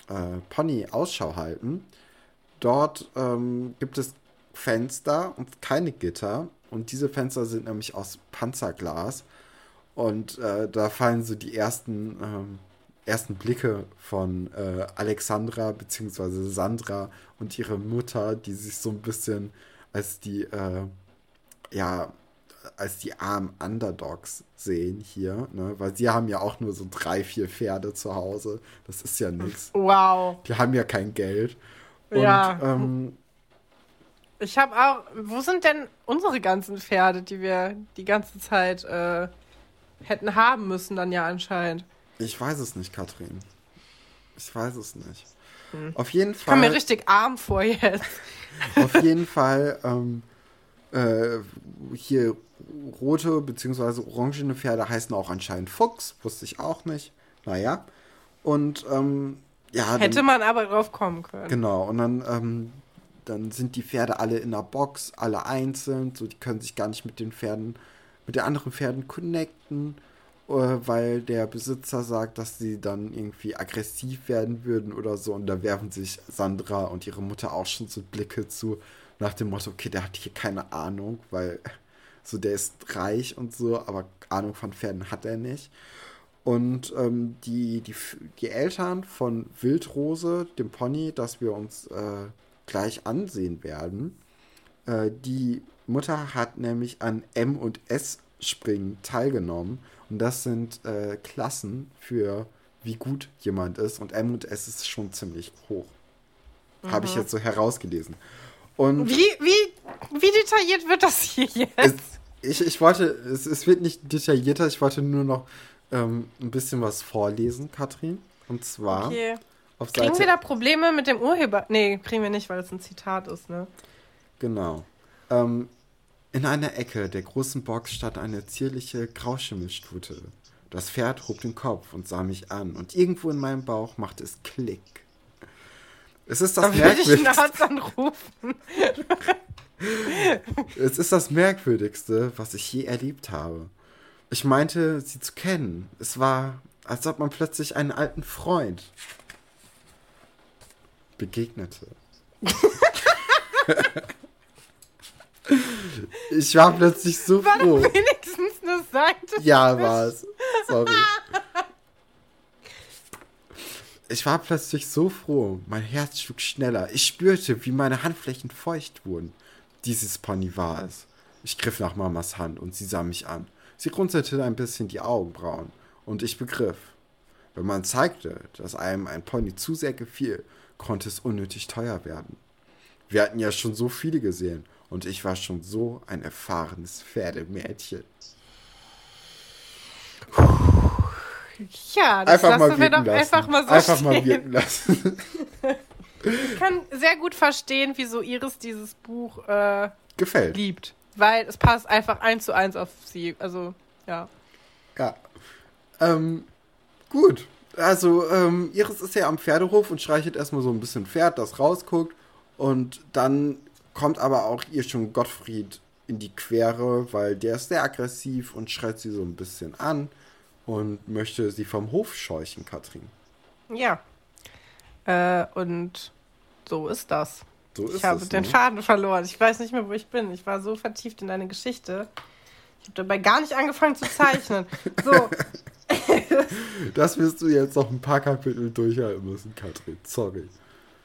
äh, Pony Ausschau halten, dort ähm, gibt es Fenster und keine Gitter. Und diese Fenster sind nämlich aus Panzerglas. Und äh, da fallen so die ersten ähm, ersten Blicke von äh, Alexandra bzw. Sandra und ihre Mutter, die sich so ein bisschen als die, äh, ja, als die armen Underdogs sehen hier, ne? Weil sie haben ja auch nur so drei, vier Pferde zu Hause. Das ist ja nichts. Wow. Die haben ja kein Geld. Und, ja. Ähm, ich habe auch. Wo sind denn unsere ganzen Pferde, die wir die ganze Zeit äh, hätten haben müssen, dann ja anscheinend? Ich weiß es nicht, Katrin. Ich weiß es nicht. Hm. Auf jeden Fall. Ich komme mir richtig arm vor jetzt. Auf jeden Fall ähm, äh, hier rote bzw. orangene Pferde heißen auch anscheinend Fuchs. Wusste ich auch nicht. Naja. Und ähm, ja. Hätte dann, man aber drauf kommen können. Genau. Und dann, ähm, dann sind die Pferde alle in der Box, alle einzeln. So, die können sich gar nicht mit den Pferden, mit den anderen Pferden connecten. Äh, weil der Besitzer sagt, dass sie dann irgendwie aggressiv werden würden oder so. Und da werfen sich Sandra und ihre Mutter auch schon so Blicke zu, nach dem Motto, okay, der hat hier keine Ahnung, weil so der ist reich und so, aber Ahnung von Pferden hat er nicht. Und ähm, die, die, die Eltern von Wildrose, dem Pony, das wir uns äh, gleich ansehen werden, äh, die Mutter hat nämlich an M und S Springen teilgenommen und das sind äh, Klassen für wie gut jemand ist. Und M und S ist schon ziemlich hoch. Mhm. Habe ich jetzt so herausgelesen. Und wie, wie, wie detailliert wird das hier jetzt? Es, ich, ich wollte, es, es wird nicht detaillierter, ich wollte nur noch ähm, ein bisschen was vorlesen, Katrin. Und zwar. Okay. Auf Seite kriegen wir da Probleme mit dem Urheber? Nee, kriegen wir nicht, weil es ein Zitat ist, ne? Genau. Ähm, in einer Ecke der großen Box stand eine zierliche Grauschimmelstute. Das Pferd hob den Kopf und sah mich an, und irgendwo in meinem Bauch machte es Klick. Es ist das Merkwürdigste. es ist das Merkwürdigste, was ich je erlebt habe. Ich meinte, sie zu kennen. Es war, als ob man plötzlich einen alten Freund begegnete. Ich war plötzlich so war froh. War wenigstens eine Seite? Ja, war es. Sorry. Ich war plötzlich so froh. Mein Herz schlug schneller. Ich spürte, wie meine Handflächen feucht wurden. Dieses Pony war es. Ich griff nach Mamas Hand und sie sah mich an. Sie runzelte ein bisschen die Augenbrauen. Und ich begriff. Wenn man zeigte, dass einem ein Pony zu sehr gefiel, konnte es unnötig teuer werden. Wir hatten ja schon so viele gesehen und ich war schon so ein erfahrenes Pferdemädchen. Ja, das Einfach lassen wir doch lassen. einfach mal so Einfach stehen. mal wirken lassen. Ich kann sehr gut verstehen, wieso Iris dieses Buch äh, Gefällt. liebt. Weil es passt einfach eins zu eins auf sie. Also, ja. Ja. Ähm, gut. Also, ähm, Iris ist ja am Pferdehof und streichelt erstmal so ein bisschen Pferd, das rausguckt. Und dann kommt aber auch ihr schon Gottfried in die Quere, weil der ist sehr aggressiv und schreit sie so ein bisschen an und möchte sie vom Hof scheuchen, Katrin. Ja. Äh, und so ist das. So ist ich habe es. den ne? Faden verloren. Ich weiß nicht mehr, wo ich bin. Ich war so vertieft in deine Geschichte. Ich habe dabei gar nicht angefangen zu zeichnen. So, Das wirst du jetzt noch ein paar Kapitel durchhalten müssen, Katrin. Sorry.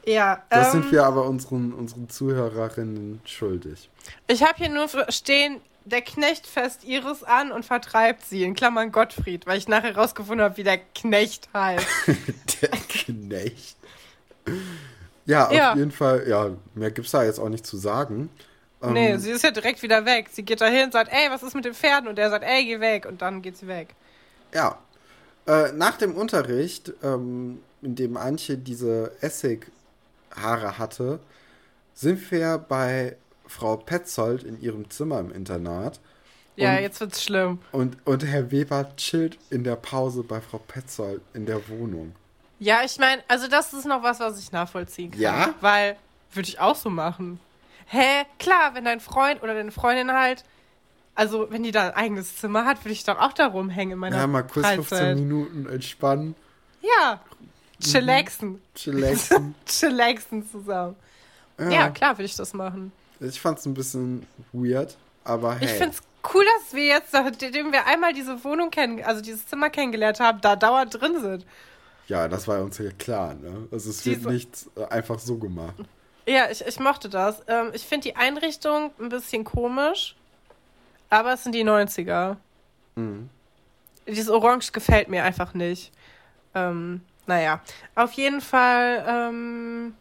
Ja. Das ähm, sind wir aber unseren, unseren Zuhörerinnen schuldig. Ich habe hier nur stehen, der Knecht fässt Iris an und vertreibt sie, in Klammern Gottfried, weil ich nachher rausgefunden habe, wie der Knecht heißt. Der Knecht. Ja, auf Ja. jeden Fall, ja, mehr gibt's da jetzt auch nicht zu sagen. Ähm, nee, sie ist ja direkt wieder weg. Sie geht dahin, sagt, ey, was ist mit den Pferden? Und er sagt, ey, geh weg. Und dann geht sie weg. Ja. Äh, nach dem Unterricht, ähm, in dem Antje diese Essighaare hatte, sind wir bei Frau Petzold in ihrem Zimmer im Internat. Ja, Und- jetzt wird's schlimm. Und, und Herr Weber chillt in der Pause bei Frau Petzold in der Wohnung. Ja, ich meine, also das ist noch was, was ich nachvollziehen kann. Ja? Weil, würde ich auch so machen. Hä? Klar, wenn dein Freund oder deine Freundin halt, also wenn die da ein eigenes Zimmer hat, würde ich doch auch da rumhängen in meiner Ja, mal kurz 15 Freizeit. Minuten entspannen, Ja, chillaxen. chillaxen. chillaxen zusammen. Ja, klar würde ich das machen. Ich fand's ein bisschen weird, aber hey. Ich finde es cool, dass wir jetzt, nachdem wir einmal diese Wohnung kennen, also dieses Zimmer kennengelernt haben, da dauernd drin sind. Ja, das war uns ja klar, ne? Also es wird Diese- nicht äh, einfach so gemacht. Ja, ich, ich mochte das. Ähm, ich finde die Einrichtung ein bisschen komisch, aber es sind die 90er. Mhm. Dieses Orange gefällt mir einfach nicht. Ähm, naja, auf jeden Fall, ähm,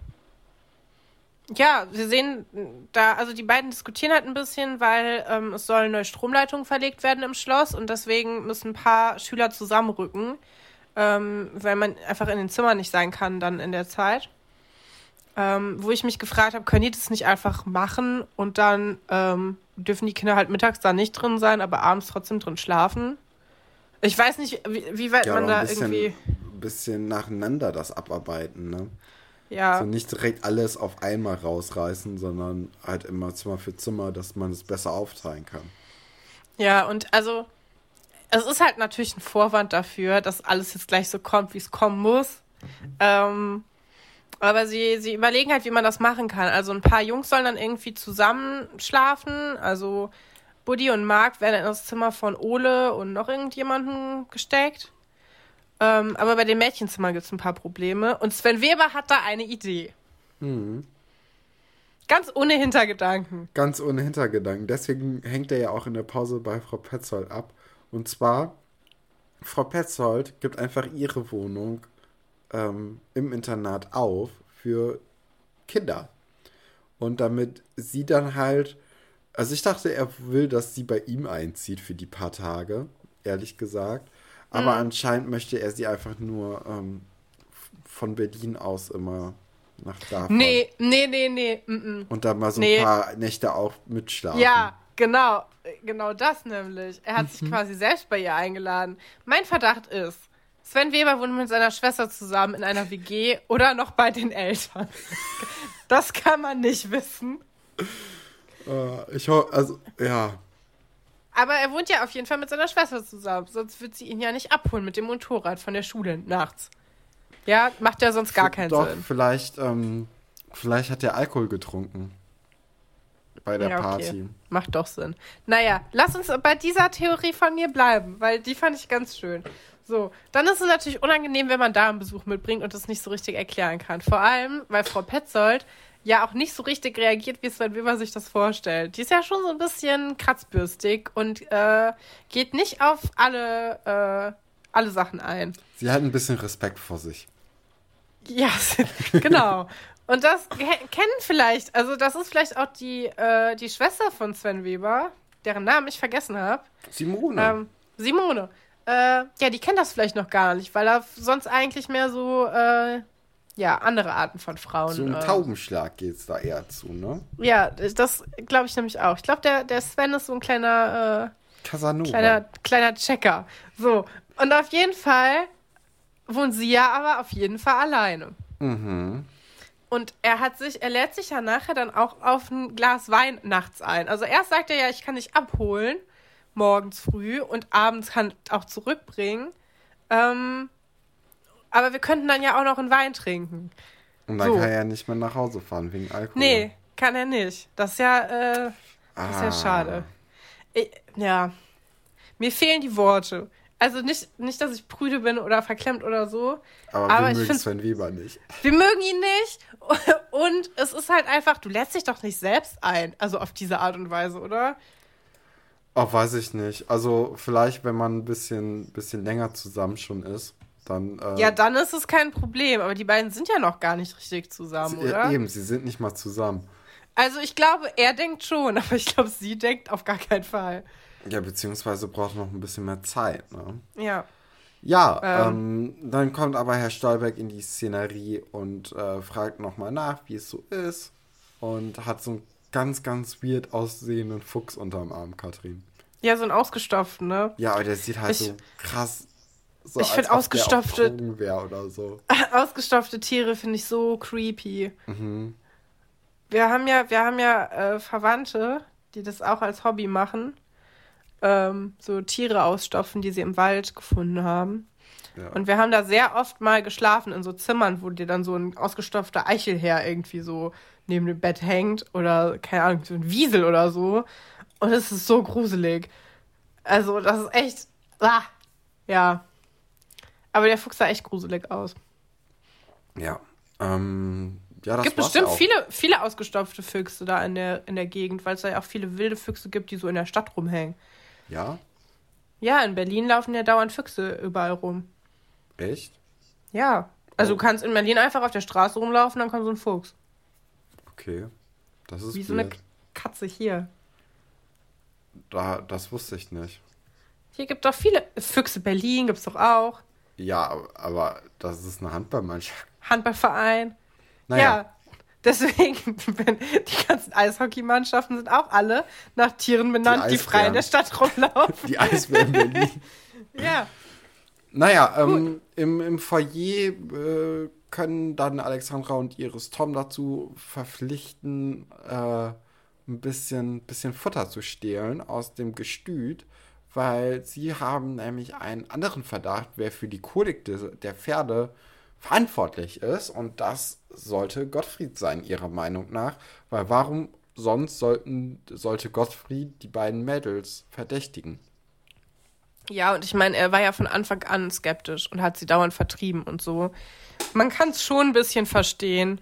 ja, wir sehen da, also die beiden diskutieren halt ein bisschen, weil ähm, es sollen neue Stromleitungen verlegt werden im Schloss und deswegen müssen ein paar Schüler zusammenrücken, ähm, weil man einfach in den Zimmern nicht sein kann dann in der Zeit. Ähm, wo ich mich gefragt habe, können die das nicht einfach machen und dann ähm, dürfen die Kinder halt mittags da nicht drin sein, aber abends trotzdem drin schlafen? Ich weiß nicht, wie, wie weit Ja, man da ein bisschen, nacheinander das abarbeiten, ne? Ja, Also nicht direkt alles auf einmal rausreißen, sondern halt immer Zimmer für Zimmer, dass man es besser aufteilen kann. ja, und also, es ist halt natürlich ein Vorwand dafür, dass alles jetzt gleich so kommt, wie es kommen muss. Ähm, aber sie, sie überlegen halt, wie man das machen kann. Also ein paar Jungs sollen dann irgendwie zusammen schlafen. Also Buddy und Mark werden in das Zimmer von Ole und noch irgendjemanden gesteckt. Ähm, aber bei dem Mädchenzimmer gibt es ein paar Probleme. Und Sven Weber hat da eine Idee. Mhm. Ganz ohne Hintergedanken. Ganz ohne Hintergedanken. Deswegen hängt er ja auch in der Pause bei Frau Petzold ab. Und zwar, Frau Petzold gibt einfach ihre Wohnung ähm, im Internat auf für Kinder. Und damit sie dann halt, also ich dachte, er will, dass sie bei ihm einzieht für die paar Tage, ehrlich gesagt. Aber anscheinend möchte er sie einfach nur ähm, von Berlin aus immer nach da fahren. Nee, nee, nee, nee. Mm -mm. Und dann mal so Nee. ein paar Nächte auch mitschlafen. Ja, genau. Genau das nämlich. Er hat sich quasi selbst bei ihr eingeladen. Mein Verdacht ist, Sven Weber wohnt mit seiner Schwester zusammen in einer WG oder noch bei den Eltern. Das kann man nicht wissen. Äh, ich hoffe, also, ja. Aber er wohnt ja auf jeden Fall mit seiner Schwester zusammen. Sonst wird sie ihn ja nicht abholen mit dem Motorrad von der Schule nachts. Ja, macht ja sonst gar keinen Doch, Sinn. vielleicht, ähm, vielleicht hat er Alkohol getrunken. Bei der Ja, okay. Party. Macht doch Sinn. Naja, lass uns bei dieser Theorie von mir bleiben, weil die fand ich ganz schön. So, dann ist es natürlich unangenehm, wenn man da einen Besuch mitbringt und das nicht so richtig erklären kann. Vor allem, weil Frau Petzold ja auch nicht so richtig reagiert, wie Sven Weber sich das vorstellt. Die ist ja schon so ein bisschen kratzbürstig und äh, geht nicht auf alle, äh, alle Sachen ein. Sie hat ein bisschen Respekt vor sich. Ja, genau. Und das kennen vielleicht, also das ist vielleicht auch die, äh, die Schwester von Sven Weber, deren Namen ich vergessen habe. Simone. Ähm, Simone. Äh, ja, die kennt das vielleicht noch gar nicht, weil er sonst eigentlich mehr so, äh, ja, andere Arten von Frauen. So ein äh, Taubenschlag geht es da eher zu, ne? Ja, das glaube ich nämlich auch. Ich glaube, der, der Sven ist so ein kleiner, äh, Casanova. kleiner, kleiner Checker. So. Und auf jeden Fall wohnt sie ja aber auf jeden Fall alleine. Mhm. Und er hat sich, er lädt sich ja nachher dann auch auf ein Glas Wein nachts ein. Also erst sagt er ja, ich kann dich abholen, morgens früh und abends kann auch zurückbringen. Ähm, aber wir könnten dann ja auch noch einen Wein trinken. Und dann So. kann er ja nicht mehr nach Hause fahren wegen Alkohol. Nee, kann er nicht. Das ist ja, äh, das ist ja Ah. schade. Ich, ja, mir fehlen die Worte. Also nicht, nicht, dass ich prüde bin oder verklemmt oder so. Aber, Aber wir ich mögen find- Sven Weber nicht. Wir mögen ihn nicht. Und es ist halt einfach, du lässt dich doch nicht selbst ein. Also auf diese Art und Weise, oder? Auch weiß ich nicht. Also vielleicht, wenn man ein bisschen, bisschen länger zusammen schon ist, dann. Äh, Ja, dann ist es kein Problem. Aber die beiden sind ja noch gar nicht richtig zusammen, sie, oder? Eben, sie sind nicht mal zusammen. Also ich glaube, er denkt schon, aber ich glaube, sie denkt auf gar keinen Fall. Ja, beziehungsweise braucht noch ein bisschen mehr Zeit, ne? Ja. Ja, Ähm. ähm, dann kommt aber Herr Stolberg in die Szenerie und äh, fragt nochmal nach, wie es so ist. Und hat so einen ganz, ganz weird aussehenden Fuchs unterm Arm, Katrin. Ja, so ein ausgestopften, ne? Ja, aber der sieht halt Ich- so krass so ich als find ob der ausgestopfte- so. Ausgestopfte Tiere finde ich so creepy. Mhm. Wir haben ja, wir haben ja äh, Verwandte, die das auch als Hobby machen. Ähm, so Tiere ausstopfen, die sie im Wald gefunden haben. Ja. Und wir haben da sehr oft mal geschlafen in so Zimmern, wo dir dann so ein ausgestopfter Eichelherr irgendwie so neben dem Bett hängt oder, keine Ahnung, so ein Wiesel oder so. Und es ist so gruselig. Also, das ist echt. Ah, ja. Aber der Fuchs sah echt gruselig aus. ja. Ähm, ja, das Es gibt bestimmt ja viele, viele ausgestopfte Füchse da in der, in der Gegend, weil es da ja auch viele wilde Füchse gibt, die so in der Stadt rumhängen. Ja? Ja, in Berlin laufen ja dauernd Füchse überall rum. Echt? Ja. Also Oh. du kannst in Berlin einfach auf der Straße rumlaufen, dann kommt so ein Fuchs. Okay. Das ist Wie so eine. Katze hier. Da, das wusste ich nicht. Hier gibt doch viele Füchse. Berlin gibt's doch auch. Ja, aber, das ist eine Handballmannschaft. Handballverein. Naja, Ja. Deswegen, die ganzen Eishockeymannschaften sind auch alle nach Tieren benannt, die, frei in der Stadt rumlaufen. die Eisbären Berlin. ja. Naja, ähm, im, im Foyer äh, können dann Alexandra und Iris Tom dazu verpflichten, äh, ein bisschen, bisschen Futter zu stehlen aus dem Gestüt, weil sie haben nämlich einen anderen Verdacht, wer für die Kolik de, der Pferde verantwortlich ist. Und das sollte Gottfried sein, ihrer Meinung nach. Weil warum sonst sollten, sollte Gottfried die beiden Mädels verdächtigen? Ja, und ich meine, er war ja von Anfang an skeptisch und hat sie dauernd vertrieben und so. Man kann es schon ein bisschen verstehen.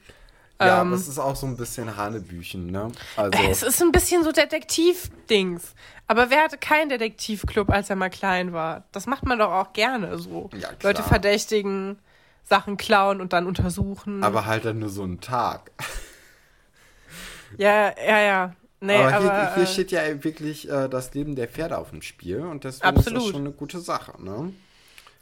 Ja, Ähm, aber es ist auch so ein bisschen Hanebüchen, ne? Also, Es ist ein bisschen so Detektiv-Dings. Aber wer hatte keinen Detektivclub, als er mal klein war? Das macht man doch auch gerne so. Ja, klar. Leute verdächtigen, Sachen klauen und dann untersuchen. aber halt dann nur so einen Tag. ja, ja, ja. Nee, aber aber, hier, hier äh, steht ja wirklich äh, das Leben der Pferde auf dem Spiel und deswegen ist Absolut. das schon eine gute Sache, ne?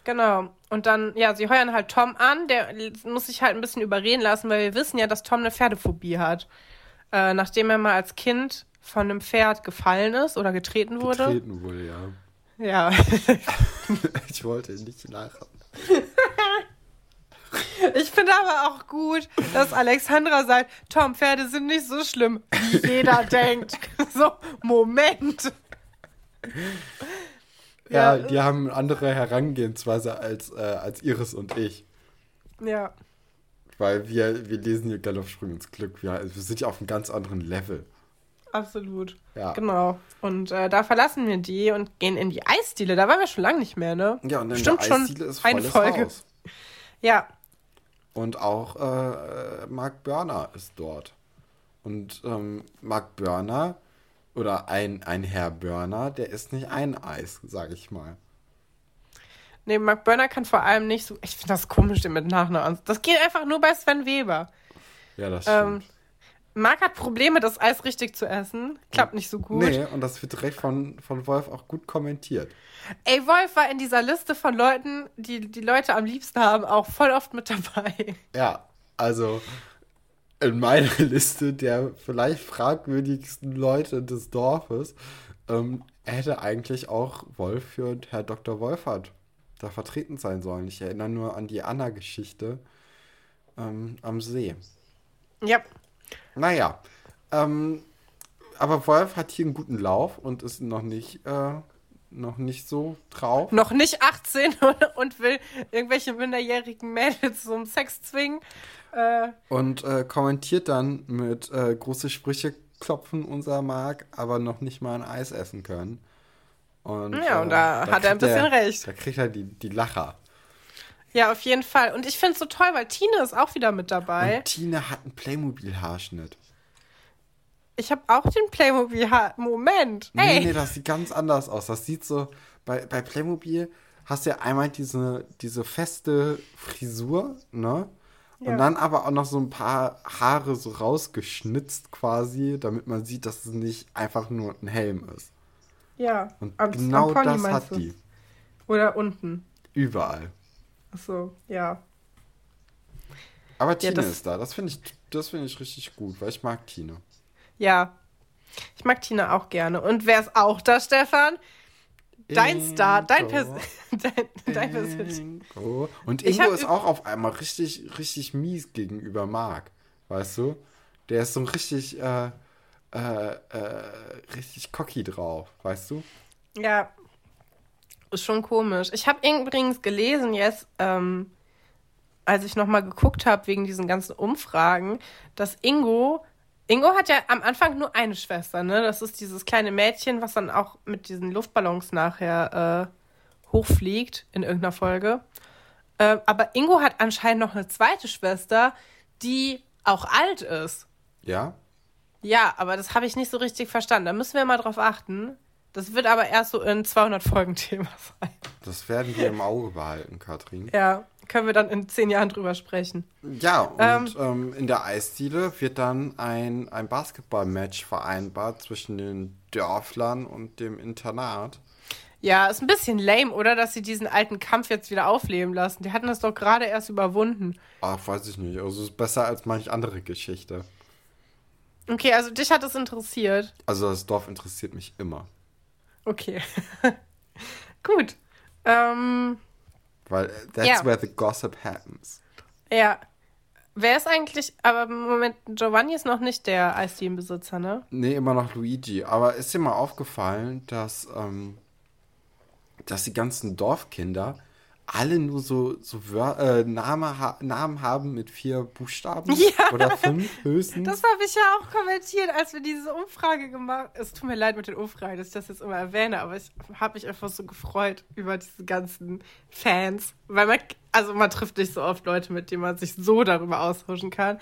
Genau. Und dann, ja, sie heuern halt Tom an, der muss sich halt ein bisschen überreden lassen, weil wir wissen ja, dass Tom eine Pferdephobie hat. Äh, nachdem er mal als Kind von einem Pferd gefallen ist oder getreten wurde. Getreten wurde, ja. Ja. ich wollte nicht lachen. Ich finde aber auch gut, dass Alexandra sagt, Tom, Pferde sind nicht so schlimm, wie jeder denkt. So, Moment. Ja, Ja. die haben eine andere Herangehensweise als, äh, als Iris und ich. Ja. Weil wir, wir lesen hier Galoppsprung ins Glück. Wir, wir sind ja auf einem ganz anderen Level. Absolut. Ja. Genau. Und äh, da verlassen wir die und gehen in die Eisdiele. Da waren wir schon lange nicht mehr, ne? Ja, und in Stimmt der schon Eisdiele ist eine Folge. Haus. Ja. Und auch äh, Mark Börner ist dort. Und ähm, Mark Börner oder ein, ein Herr Börner, der isst nicht ein Eis, sag ich mal. Nee, Mark Börner kann vor allem nicht so. Ich finde das komisch, den mit Nachnamen. Das geht einfach nur bei Sven Weber. Ja, das Ähm, stimmt. Marc hat Probleme, das Eis richtig zu essen. Klappt nicht so gut. nee, und das wird direkt von, von Wolf auch gut kommentiert. Ey, Wolf war in dieser Liste von Leuten, die die Leute am liebsten haben, auch voll oft mit dabei. Ja, also in meiner Liste der vielleicht fragwürdigsten Leute des Dorfes ähm, hätte eigentlich auch Wolf für Herr Dr. Wolfert da vertreten sein sollen. Ich erinnere nur an die Anna-Geschichte ähm, am See. Ja. Naja, ähm, aber Wolf hat hier einen guten Lauf und ist noch nicht, äh, noch nicht so drauf. Noch nicht 18 und, und will irgendwelche minderjährigen Mädels zum Sex zwingen. Äh, Und äh, kommentiert dann mit äh, große Sprüche klopfen unser Mark, aber noch nicht mal ein Eis essen können. Und, Ja, und äh, da hat er ein bisschen recht. Da kriegt er die, die Lacher. ja, auf jeden Fall. Und ich finde es so toll, weil Tine ist auch wieder mit dabei. Und Tine hat einen Playmobil-Haarschnitt. Ich habe auch den Playmobil. Ha Moment. Nee, Ey. nee, das sieht ganz anders aus. Das sieht so, bei, bei Playmobil hast du ja einmal diese, diese feste Frisur, ne? Ja. Und dann aber auch noch so ein paar Haare so rausgeschnitzt quasi, damit man sieht, dass es nicht einfach nur ein Helm ist. Ja. Und am- genau am Pony das hat du? die. Oder unten. Überall. Achso, ja. Aber Tine das- ist da. Das finde ich, das finde ich richtig gut, weil ich mag Tine. Ja. Ich mag Tina auch gerne. Und wer ist auch da, Stefan? Dein Star, dein, Pers Ingo. dein, dein Persönlich. Und Ingo ist auch auf einmal richtig, richtig mies gegenüber Marc. Weißt du? Der ist so richtig, äh, äh, äh, richtig cocky drauf, weißt du? Ja. Ist schon komisch. Ich habe übrigens gelesen jetzt, ähm, als ich nochmal geguckt habe wegen diesen ganzen Umfragen, dass Ingo. Ingo hat ja am Anfang nur eine Schwester, ne? Das ist dieses kleine Mädchen, was dann auch mit diesen Luftballons nachher äh, hochfliegt in irgendeiner Folge. Ähm, aber Ingo hat anscheinend noch eine zweite Schwester, die auch alt ist. Ja? Ja, aber das habe ich nicht so richtig verstanden. Da müssen wir mal drauf achten. Das wird aber erst so in 200 Folgen Thema sein. Das werden wir im Auge behalten, Katrin. Ja, können wir dann in zehn Jahren drüber sprechen. Ja, und ähm, in der Eisdiele wird dann ein, ein Basketballmatch vereinbart zwischen den Dörflern und dem Internat. Ja, ist ein bisschen lame, oder? Dass sie diesen alten Kampf jetzt wieder aufleben lassen. Die hatten das doch gerade erst überwunden. Ach, weiß ich nicht. Also es ist besser als manch andere Geschichte. Okay, also dich hat es interessiert. Also das Dorf interessiert mich immer. Okay. Gut. Ähm, Weil that's Ja. where the gossip happens. ja. Wer ist eigentlich, aber im Moment, Giovanni ist noch nicht der Eisdielenbesitzer, ne? Nee, immer noch Luigi. Aber ist dir mal aufgefallen, dass, ähm, dass die ganzen Dorfkinder alle nur so, so äh, Name ha Namen haben mit vier Buchstaben? Ja. Oder fünf höchstens? Das habe ich ja auch kommentiert, als wir diese Umfrage gemacht haben. Es tut mir leid mit den Umfragen, dass ich das jetzt immer erwähne, aber ich habe mich einfach so gefreut über diese ganzen Fans. Weil man, also man trifft nicht so oft Leute, mit denen man sich so darüber austauschen kann.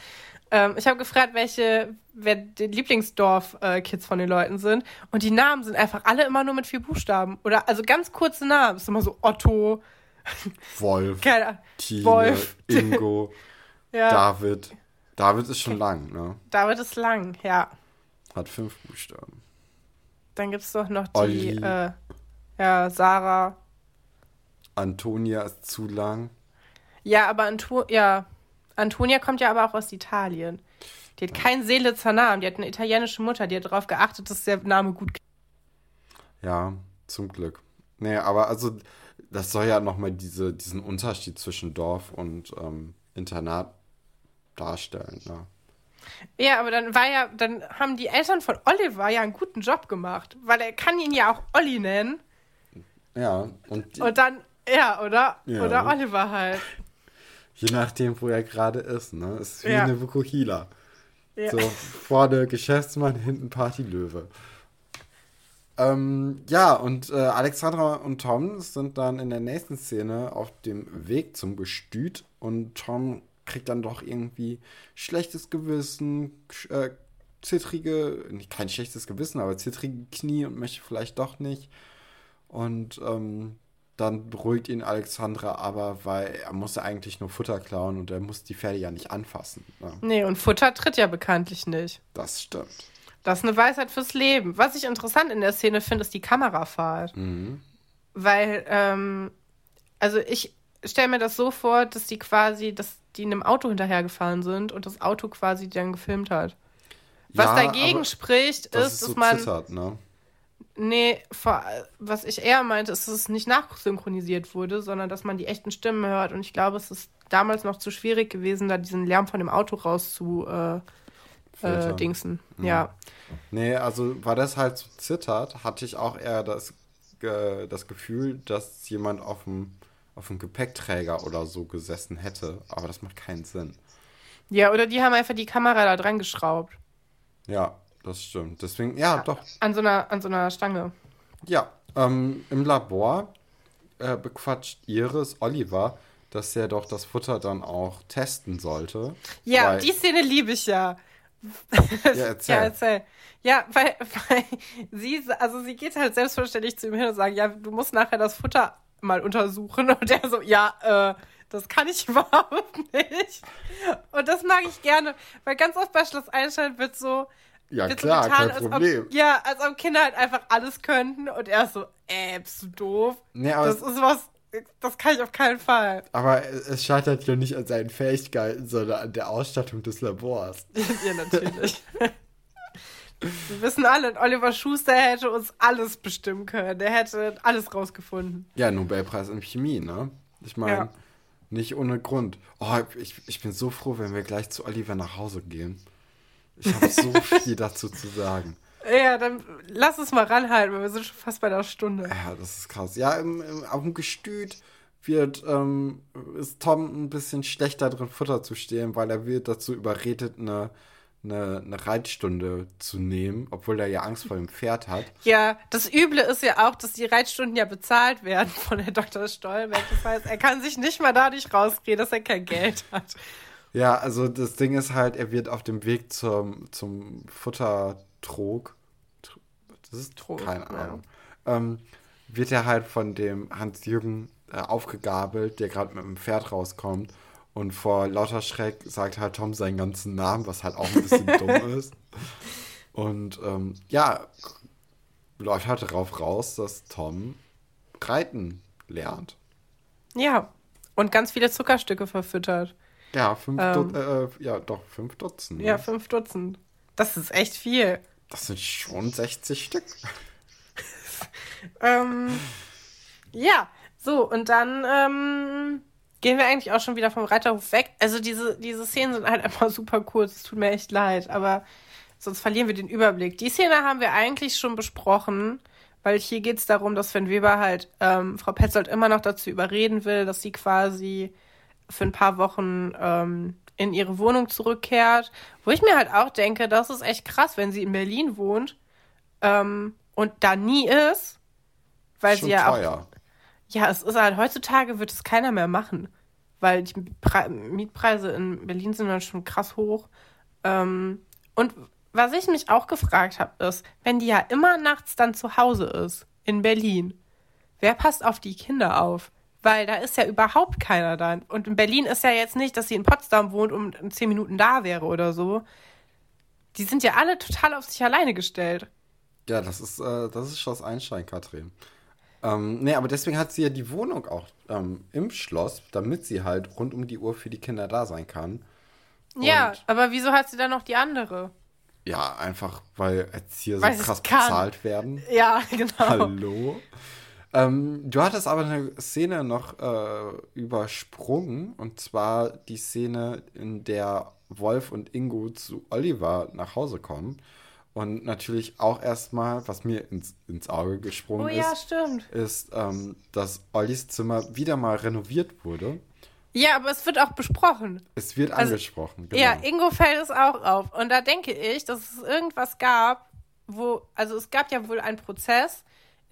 Ähm, ich habe gefragt, welche, wer die Lieblingsdorf-Kids von den Leuten sind. Und die Namen sind einfach alle immer nur mit vier Buchstaben. Oder also ganz kurze Namen. Es ist immer so Otto, Wolf, keine Tine, Wolf. Ingo, ja, David. David ist schon lang, ne? David ist lang, ja. Hat fünf Buchstaben. Dann gibt es doch noch die, Olli. äh, ja, Sarah. Antonia ist zu lang. Ja, aber Anto ja, Antonia kommt ja aber auch aus Italien. Die hat keinen Seelitzer Namen, die hat eine italienische Mutter, die hat darauf geachtet, dass der Name gut Ja, zum Glück. Nee, aber also, das soll ja nochmal diese, diesen Unterschied zwischen Dorf und ähm, Internat darstellen. Ne? Ja, aber dann war ja, dann haben die Eltern von Oliver ja einen guten Job gemacht, weil er kann ihn ja auch Olli nennen Ja, und die, und dann, ja, oder? Ja. Oder Oliver halt. je nachdem, wo er gerade ist, ne? Ist wie Ja. eine Vukuhila. Ja. So, vorne Geschäftsmann, hinten Partylöwe. Ähm, ja, und äh, Alexandra und Tom sind dann in der nächsten Szene auf dem Weg zum Gestüt und Tom kriegt dann doch irgendwie schlechtes Gewissen, äh, zittrige, nicht kein schlechtes Gewissen, aber zittrige Knie und möchte vielleicht doch nicht. Und ähm, dann beruhigt ihn Alexandra aber, weil er muss ja eigentlich nur Futter klauen und er muss die Pferde ja nicht anfassen. Ne? Nee, und Futter tritt ja bekanntlich nicht. Das stimmt. Das ist eine Weisheit fürs Leben. Was ich interessant in der Szene finde, ist die Kamerafahrt. Mhm. Weil, ähm, also ich stelle mir das so vor, dass die quasi, dass die in einem Auto hinterhergefahren sind und das Auto quasi dann gefilmt hat. Was Ja, dagegen spricht, Das ist, ist dass so man. zittert, ne? Nee, vor, was ich eher meinte, ist, dass es nicht nachsynchronisiert wurde, sondern dass man die echten Stimmen hört. Und ich glaube, es ist damals noch zu schwierig gewesen, da diesen Lärm von dem Auto raus zu äh, äh, dingsen. Mhm. Ja. Nee, also weil das halt so zittert, hatte ich auch eher das, äh, das Gefühl, dass jemand auf dem, auf dem Gepäckträger oder so gesessen hätte. Aber das macht keinen Sinn. Ja, oder die haben einfach die Kamera da dran geschraubt. Ja, das stimmt. Deswegen, ja, doch. An so einer, an so einer Stange. Ja, ähm, im Labor äh, bequatscht Iris Oliver, dass er doch das Futter dann auch testen sollte. Ja, die Szene liebe ich ja. Ja, erzähl. Ja, erzähl. Ja, weil, weil sie, also sie geht halt selbstverständlich zu ihm hin und sagt, ja, du musst nachher das Futter mal untersuchen. Und er so, ja, äh, das kann ich überhaupt nicht. Und das mag ich gerne, weil ganz oft bei Schloss Einstein wird so, Ja, wird klar, so getan, kein als Problem. ob, ja, als ob Kinder halt einfach alles könnten und er ist so, äh, bist du doof? Nee, aber, Das ist was, das kann ich auf keinen Fall. aber es scheitert ja nicht an seinen Fähigkeiten, sondern an der Ausstattung des Labors. Ja, natürlich. Wir wissen alle, Oliver Schuster hätte uns alles bestimmen können. Der hätte alles rausgefunden. Ja, Nobelpreis in Chemie, ne? Ich meine, Ja. nicht ohne Grund. Oh, ich, ich bin so froh, wenn wir gleich zu Oliver nach Hause gehen. Ich habe so viel dazu zu sagen. Ja, dann lass es mal ranhalten, weil wir sind schon fast bei einer Stunde. Ja, das ist krass. Ja, im, im, auf dem Gestüt wird, ähm, ist Tom ein bisschen schlechter drin, Futter zu stehlen, weil er wird dazu überredet, eine, eine, eine Reitstunde zu nehmen, obwohl er ja Angst vor dem Pferd hat. Ja, das Üble ist ja auch, dass die Reitstunden ja bezahlt werden von der Dr. Stolberg. Das heißt, er kann sich nicht mal dadurch rausreden, dass er kein Geld hat. Ja, also das Ding ist halt, er wird auf dem Weg zum, zum Futtertrog, Tr- das ist Trog, keine ja. Ahnung, ähm, wird er halt von dem Hans-Jürgen äh, aufgegabelt, der gerade mit dem Pferd rauskommt. Und vor lauter Schreck sagt halt Tom seinen ganzen Namen, was halt auch ein bisschen dumm ist. Und ähm, ja, läuft halt darauf raus, dass Tom reiten lernt. Ja, und ganz viele Zuckerstücke verfüttert. Ja, fünf Ähm. Äh, ja, doch, fünf Dutzend. ne? Ja, fünf Dutzend. Das ist echt viel. Das sind schon 60 Stück. Ähm, ja, so, und dann ähm, gehen wir eigentlich auch schon wieder vom Reiterhof weg. Also diese, diese Szenen sind halt einfach super kurz. Es tut mir echt leid, aber sonst verlieren wir den Überblick. Die Szene haben wir eigentlich schon besprochen, weil hier geht es darum, dass Sven Weber halt ähm, Frau Petzold immer noch dazu überreden will, dass sie quasi für ein paar Wochen ähm, in ihre Wohnung zurückkehrt. Wo ich mir halt auch denke, das ist echt krass, wenn sie in Berlin wohnt ähm, und da nie ist. Weil schon sie ja auch teuer. ja, es ist halt, heutzutage wird es keiner mehr machen, weil die Pre Mietpreise in Berlin sind dann schon krass hoch. Ähm, und was ich mich auch gefragt habe, ist, wenn die ja immer nachts dann zu Hause ist, in Berlin, wer passt auf die Kinder auf? Weil da ist ja überhaupt keiner dann. Und in Berlin ist ja jetzt nicht, dass sie in Potsdam wohnt und in zehn Minuten da wäre oder so. Die sind ja alle total auf sich alleine gestellt. Ja, das ist, äh, das ist Schloss Einstein, Katrin. Ähm, nee, aber deswegen hat sie ja die Wohnung auch ähm, im Schloss, damit sie halt rund um die Uhr für die Kinder da sein kann. Ja, Und- aber wieso hat sie dann noch die andere? Ja, einfach weil Erzieher so Weil krass bezahlt werden. Ja, genau. Hallo. Ähm, du hattest aber eine Szene noch äh, übersprungen, und zwar die Szene, in der Wolf und Ingo zu Oliver nach Hause kommen. Und natürlich auch erstmal, was mir ins, ins Auge gesprungen Oh ja, ist, stimmt. ist, ähm, dass Ollis Zimmer wieder mal renoviert wurde. Ja, aber es wird auch besprochen. Es wird Also, angesprochen. Genau. Ja, Ingo fällt es auch auf. Und da denke ich, dass es irgendwas gab, wo, also es gab ja wohl einen Prozess,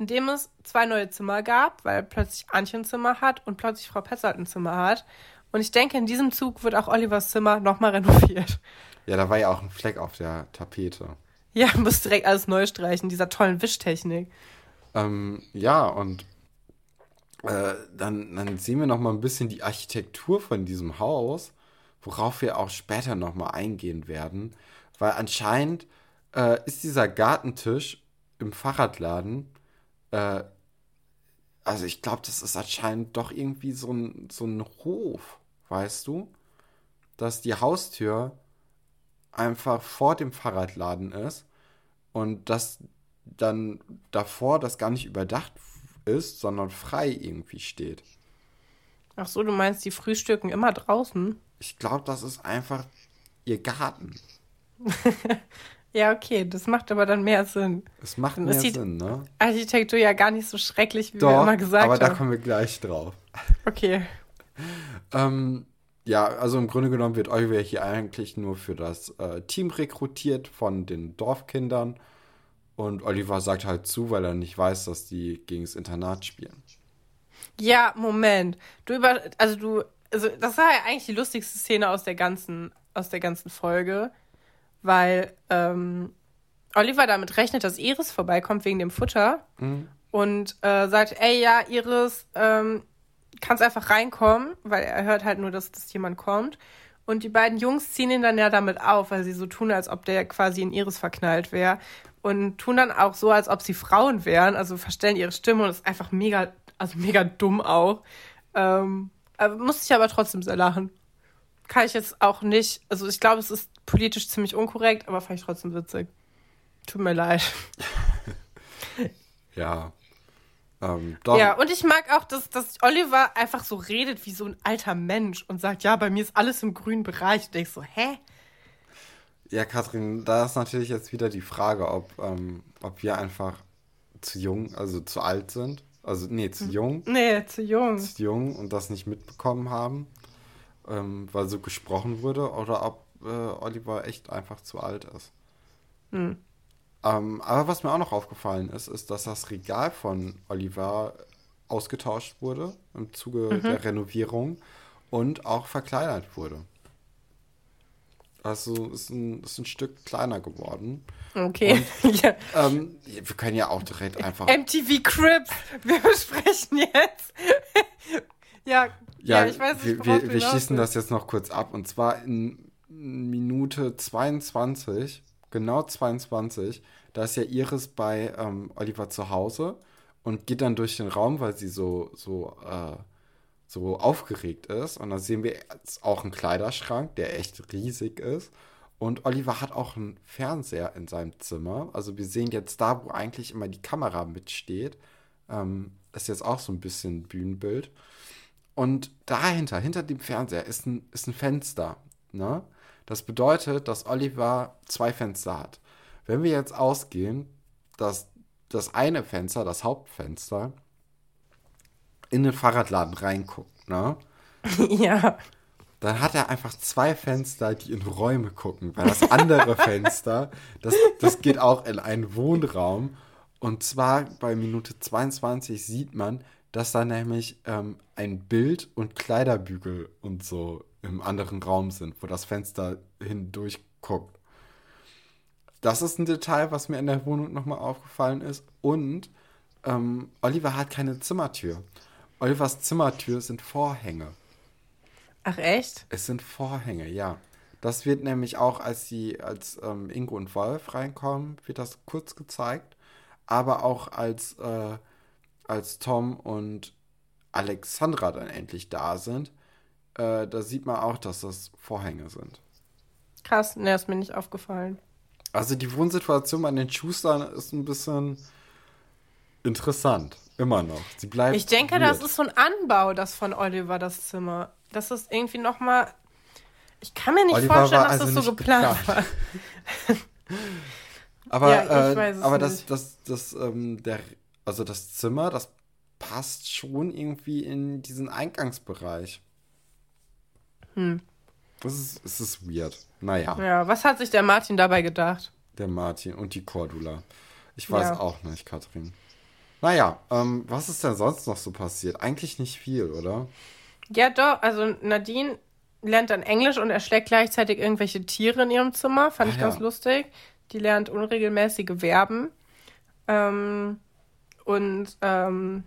in dem es zwei neue Zimmer gab, weil plötzlich Antje ein Zimmer hat und plötzlich Frau Petzold ein Zimmer hat. Und ich denke, in diesem Zug wird auch Olivers Zimmer nochmal renoviert. ja, da war ja auch ein Fleck auf der Tapete. Ja, muss direkt alles neu streichen, dieser tollen Wischtechnik. Ähm, ja, und äh, dann, dann sehen wir noch mal ein bisschen die Architektur von diesem Haus, worauf wir auch später noch mal eingehen werden. Weil anscheinend äh, ist dieser Gartentisch im Fahrradladen, äh, also ich glaube, das ist anscheinend doch irgendwie so ein, so ein Hof, weißt du? Dass die Haustür einfach vor dem Fahrradladen ist und dass dann davor das gar nicht überdacht ist, sondern frei irgendwie steht. Ach so, du meinst, die frühstücken immer draußen? Ich glaube, das ist einfach ihr Garten. ja, okay, das macht aber dann mehr Sinn. Es macht dann mehr Sinn, ne? Architektur ja gar nicht so schrecklich, wie Doch, wir immer gesagt haben. aber da kommen wir gleich drauf. Okay. ähm, ja, also im Grunde genommen wird Oliver hier eigentlich nur für das äh, Team rekrutiert von den Dorfkindern. Und Oliver sagt halt zu, weil er nicht weiß, dass die gegen das Internat spielen. Ja, Moment. Du über, also du, also das war ja eigentlich die lustigste Szene aus der ganzen, aus der ganzen Folge, weil ähm, Oliver damit rechnet, dass Iris vorbeikommt wegen dem Futter mhm. und äh, sagt, ey ja, Iris, ähm, kannst einfach reinkommen, weil er hört halt nur, dass, dass jemand kommt. Und die beiden Jungs ziehen ihn dann ja damit auf, weil sie so tun, als ob der quasi in Iris verknallt wäre. Und tun dann auch so, als ob sie Frauen wären, also verstellen ihre Stimme und ist einfach mega, also mega dumm auch. Ähm, musste ich aber trotzdem sehr lachen. Kann ich jetzt auch nicht, also ich glaube, es ist politisch ziemlich unkorrekt, aber fand ich trotzdem witzig. Tut mir leid. ja, ähm, ja, und ich mag auch, dass, dass Oliver einfach so redet wie so ein alter Mensch und sagt, ja, bei mir ist alles im grünen Bereich. Und ich so, hä? Ja, Katrin, da ist natürlich jetzt wieder die Frage, ob, ähm, ob wir einfach zu jung, also zu alt sind. Also, nee, zu hm. jung. Nee, zu jung. Zu jung und das nicht mitbekommen haben, ähm, weil so gesprochen wurde, oder ob äh, Oliver echt einfach zu alt ist. Hm. Ähm, aber was mir auch noch aufgefallen ist, ist, dass das Regal von Oliver ausgetauscht wurde im Zuge mhm. der Renovierung und auch verkleinert wurde. Also ist ein, ist ein Stück kleiner geworden. Okay. Und, ja. ähm, wir können ja auch direkt einfach. MTV Crips, wir besprechen jetzt. ja, ja, ja, ich weiß nicht, Wir, wir, wir schießen das jetzt noch kurz ab. Und zwar in Minute 22 genau 22, da ist ja Iris bei ähm, Oliver zu Hause und geht dann durch den Raum, weil sie so, so, äh, so aufgeregt ist. Und da sehen wir jetzt auch einen Kleiderschrank, der echt riesig ist. Und Oliver hat auch einen Fernseher in seinem Zimmer. Also wir sehen jetzt da, wo eigentlich immer die Kamera mitsteht. Ähm, ist jetzt auch so ein bisschen Bühnenbild. Und dahinter, hinter dem Fernseher, ist ein, ist ein Fenster. Ne? Das bedeutet, dass Oliver zwei Fenster hat. Wenn wir jetzt ausgehen, dass das eine Fenster, das Hauptfenster, in den Fahrradladen reinguckt, ne? Ja. Dann hat er einfach zwei Fenster, die in Räume gucken, weil das andere Fenster, das, das geht auch in einen Wohnraum. Und zwar bei Minute 22 sieht man, dass da nämlich ähm, ein Bild und Kleiderbügel und so im anderen Raum sind, wo das Fenster hindurch guckt. Das ist ein Detail, was mir in der Wohnung nochmal aufgefallen ist. Und ähm, Oliver hat keine Zimmertür. Olivers Zimmertür sind Vorhänge. Ach echt? Es sind Vorhänge, ja. Das wird nämlich auch, als sie, als ähm, Ingo und Wolf reinkommen, wird das kurz gezeigt. Aber auch als, äh, als Tom und Alexandra dann endlich da sind, äh, da sieht man auch, dass das Vorhänge sind. Krass, ne, ist mir nicht aufgefallen. Also die Wohnsituation bei den Schustern ist ein bisschen interessant. Immer noch. Sie bleibt. Ich denke, weird. das ist so ein Anbau, das von Oliver, das Zimmer. Das ist irgendwie nochmal. Ich kann mir nicht Oliver vorstellen, dass also das so geplant, geplant. war. aber ja, äh, aber das, das, das, ähm, der, also das Zimmer, das passt schon irgendwie in diesen Eingangsbereich. Hm. Das ist, es ist weird. Naja. Ja, was hat sich der Martin dabei gedacht? Der Martin und die Cordula. Ich weiß ja. auch nicht, Katrin. Naja, ähm, was ist denn sonst noch so passiert? Eigentlich nicht viel, oder? Ja, doch. Also Nadine lernt dann Englisch und erschlägt gleichzeitig irgendwelche Tiere in ihrem Zimmer. Fand ah, ich ganz ja. lustig. Die lernt unregelmäßige Verben. Ähm, und ähm,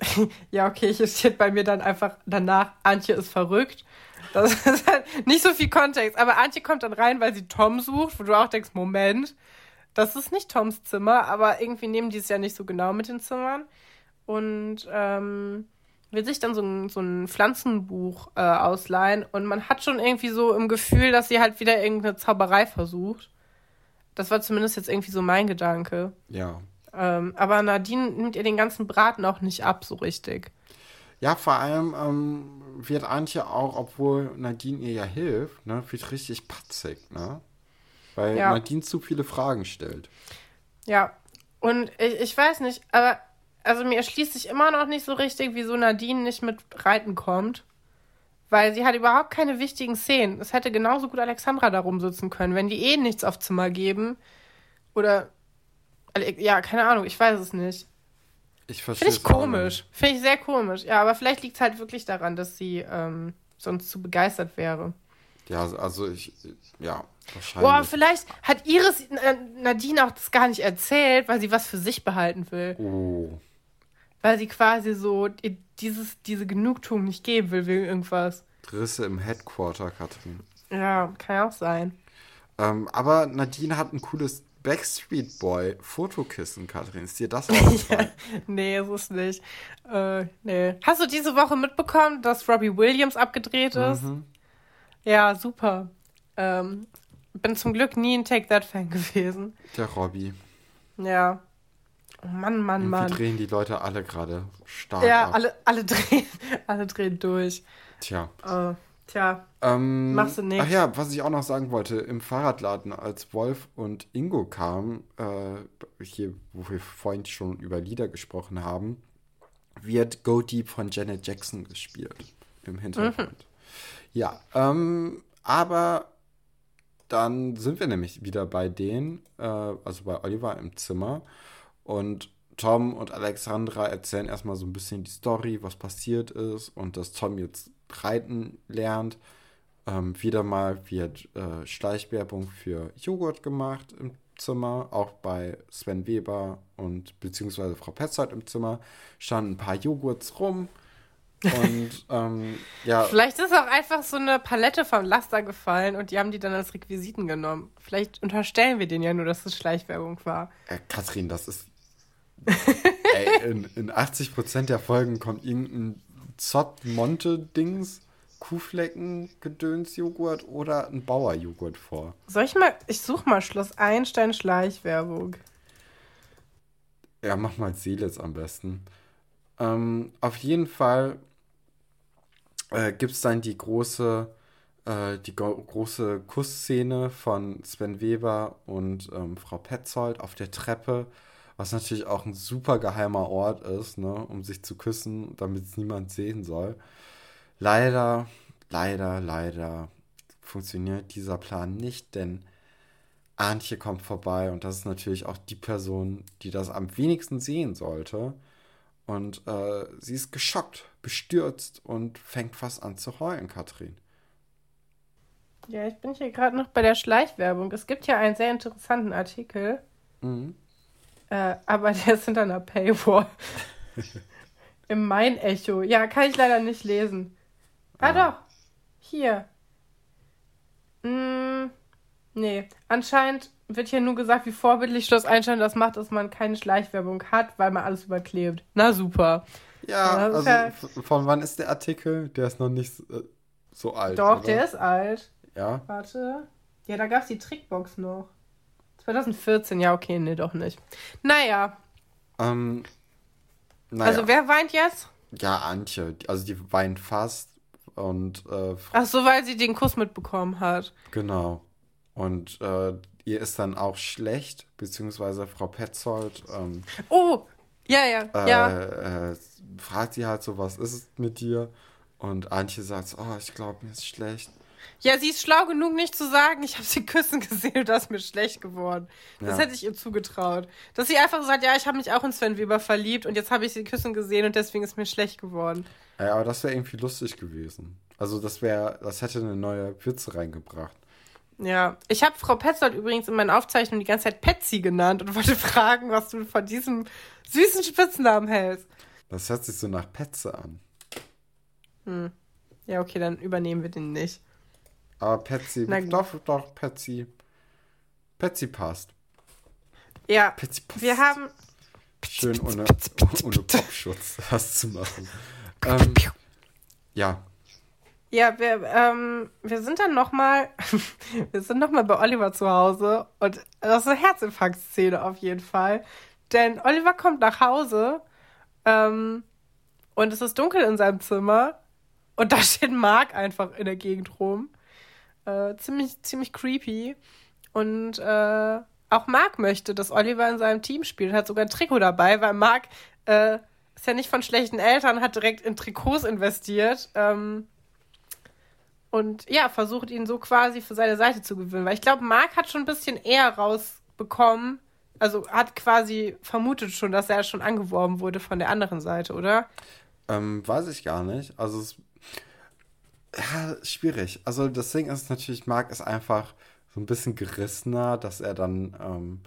ja, okay, hier steht bei mir dann einfach danach, Antje ist verrückt. Das ist halt nicht so viel Kontext. Aber Antje kommt dann rein, weil sie Tom sucht, wo du auch denkst, Moment, das ist nicht Toms Zimmer, aber irgendwie nehmen die es ja nicht so genau mit den Zimmern. Und ähm, will sich dann so ein, so ein Pflanzenbuch äh, ausleihen und man hat schon irgendwie so im Gefühl, dass sie halt wieder irgendeine Zauberei versucht. Das war zumindest jetzt irgendwie so mein Gedanke. Ja. Ähm, aber Nadine nimmt ihr den ganzen Braten auch nicht ab, so richtig. Ja, vor allem ähm, wird Antje auch, obwohl Nadine ihr ja hilft, ne, wird richtig patzig, ne? Weil ja. Nadine zu viele Fragen stellt. Ja, und ich, ich weiß nicht, aber also mir erschließt sich immer noch nicht so richtig, wieso Nadine nicht mit Reiten kommt. Weil sie hat überhaupt keine wichtigen Szenen. Es hätte genauso gut Alexandra da rumsitzen können, wenn die eh nichts auf Zimmer geben. Oder. Ja, keine Ahnung, ich weiß es nicht. Ich verstehe Finde ich komisch. Finde ich sehr komisch. Ja, aber vielleicht liegt es halt wirklich daran, dass sie ähm, sonst zu begeistert wäre. Ja, also ich. Ja, wahrscheinlich. Boah, vielleicht hat Iris äh, Nadine auch das gar nicht erzählt, weil sie was für sich behalten will. Oh weil sie quasi so dieses, diese Genugtuung nicht geben will wegen irgendwas. Risse im Headquarter, Katrin. Ja, kann ja auch sein. Ähm, aber Nadine hat ein cooles Backstreet Boy Fotokissen, Katrin. Ist dir das aufgefallen? nee, ist es nicht. Äh, nee. Hast du diese Woche mitbekommen, dass Robbie Williams abgedreht ist? Mhm. Ja, super. Ähm, bin zum Glück nie ein Take That Fan gewesen. Der Robbie. Ja. Oh Mann, Mann, Mann. Wie drehen die Leute alle gerade stark Ja, ab. alle, alle, drehen, alle drehen durch. Tja. Uh, tja, ähm, machst du nicht. Ach ja, was ich auch noch sagen wollte, im Fahrradladen, als Wolf und Ingo kamen, äh, hier, wo wir vorhin schon über Lieder gesprochen haben, wird Go Deep von Janet Jackson gespielt im Hintergrund. Mhm. Ja, ähm, aber dann sind wir nämlich wieder bei denen, äh, also bei Oliver im Zimmer. Und Tom und Alexandra erzählen erstmal so ein bisschen die Story, was passiert ist und dass Tom jetzt reiten lernt. Ähm, wieder mal wird äh, Schleichwerbung für Joghurt gemacht im Zimmer, auch bei Sven Weber und beziehungsweise Frau Petzold im Zimmer standen ein paar Joghurts rum. Und ähm, ja. Vielleicht ist auch einfach so eine Palette vom Laster gefallen und die haben die dann als Requisiten genommen. Vielleicht unterstellen wir denen ja nur, dass es Schleichwerbung war. Äh, Kathrin, das ist Ey, in, in 80% der Folgen kommt irgendein Zott-Monte-Dings, Kuhflecken, Gedöns-Joghurt oder ein Bauer-Joghurt vor. Soll ich mal, ich suche mal Schloss Einstein Schleichwerbung. Ja, mach mal Seelitz am besten. Ähm, auf jeden Fall äh, gibt es dann die große, äh, die große Kussszene von Sven Weber und ähm, Frau Petzold auf der Treppe was natürlich auch ein super geheimer Ort ist, ne, um sich zu küssen, damit es niemand sehen soll. Leider, leider, leider funktioniert dieser Plan nicht, denn Antje kommt vorbei und das ist natürlich auch die Person, die das am wenigsten sehen sollte. Und äh, sie ist geschockt, bestürzt und fängt fast an zu heulen, Katrin. Ja, ich bin hier gerade noch bei der Schleichwerbung. Es gibt ja einen sehr interessanten Artikel. Mhm. Äh, aber der ist hinter einer Paywall. Im Main-Echo. Ja, kann ich leider nicht lesen. Ah, ah. doch. Hier. Mm, nee. Anscheinend wird hier nur gesagt, wie vorbildlich Schloss Einstein das macht, dass man keine Schleichwerbung hat, weil man alles überklebt. Na super. Ja, also ja von wann ist der Artikel? Der ist noch nicht so, so alt. Doch, oder? der ist alt. Ja. Warte. Ja, da gab es die Trickbox noch. 2014, ja, okay, nee, doch nicht. Naja. Ähm, naja. Also, wer weint jetzt? Ja, Antje. Also, die weint fast. Und. Äh, Ach so, weil sie den Kuss mitbekommen hat. Genau. Und äh, ihr ist dann auch schlecht, beziehungsweise Frau Petzold. Ähm, oh, ja, ja, äh, ja. Äh, fragt sie halt so, was ist es mit dir? Und Antje sagt, oh, ich glaube, mir ist schlecht. Ja, sie ist schlau genug, nicht zu sagen, ich habe sie küssen gesehen und das ist mir schlecht geworden. Das ja. hätte ich ihr zugetraut. Dass sie einfach sagt, ja, ich habe mich auch in Sven Weber verliebt und jetzt habe ich sie küssen gesehen und deswegen ist mir schlecht geworden. Ja, aber das wäre irgendwie lustig gewesen. Also das wäre, das hätte eine neue Pfütze reingebracht. Ja, ich habe Frau Petzold übrigens in meinen Aufzeichnungen die ganze Zeit Petsy genannt und wollte fragen, was du von diesem süßen Spitznamen hältst. Das hört sich so nach Petze an. Hm. Ja, okay, dann übernehmen wir den nicht. Aber Petsy, Na doch, doch, Petsy. Petsy passt. Ja, Petsy passt. wir haben. Schön ohne, ohne Popschutz das zu machen. Ähm, ja, Ja, wir, ähm, wir sind dann nochmal, wir sind nochmal bei Oliver zu Hause und das ist eine Herzinfarktszene auf jeden Fall. Denn Oliver kommt nach Hause ähm, und es ist dunkel in seinem Zimmer und da steht Mark einfach in der Gegend rum. Äh, ziemlich, ziemlich creepy. Und äh, auch Mark möchte, dass Oliver in seinem Team spielt, hat sogar ein Trikot dabei, weil Mark äh, ist ja nicht von schlechten Eltern, hat direkt in Trikots investiert. Ähm, und ja, versucht ihn so quasi für seine Seite zu gewinnen. Weil ich glaube, Mark hat schon ein bisschen eher rausbekommen, also hat quasi vermutet schon, dass er schon angeworben wurde von der anderen Seite, oder? ähm, weiß ich gar nicht. Also, es, ja, schwierig. Also, das Ding ist natürlich, Marc ist einfach so ein bisschen gerissener, dass er dann, ähm,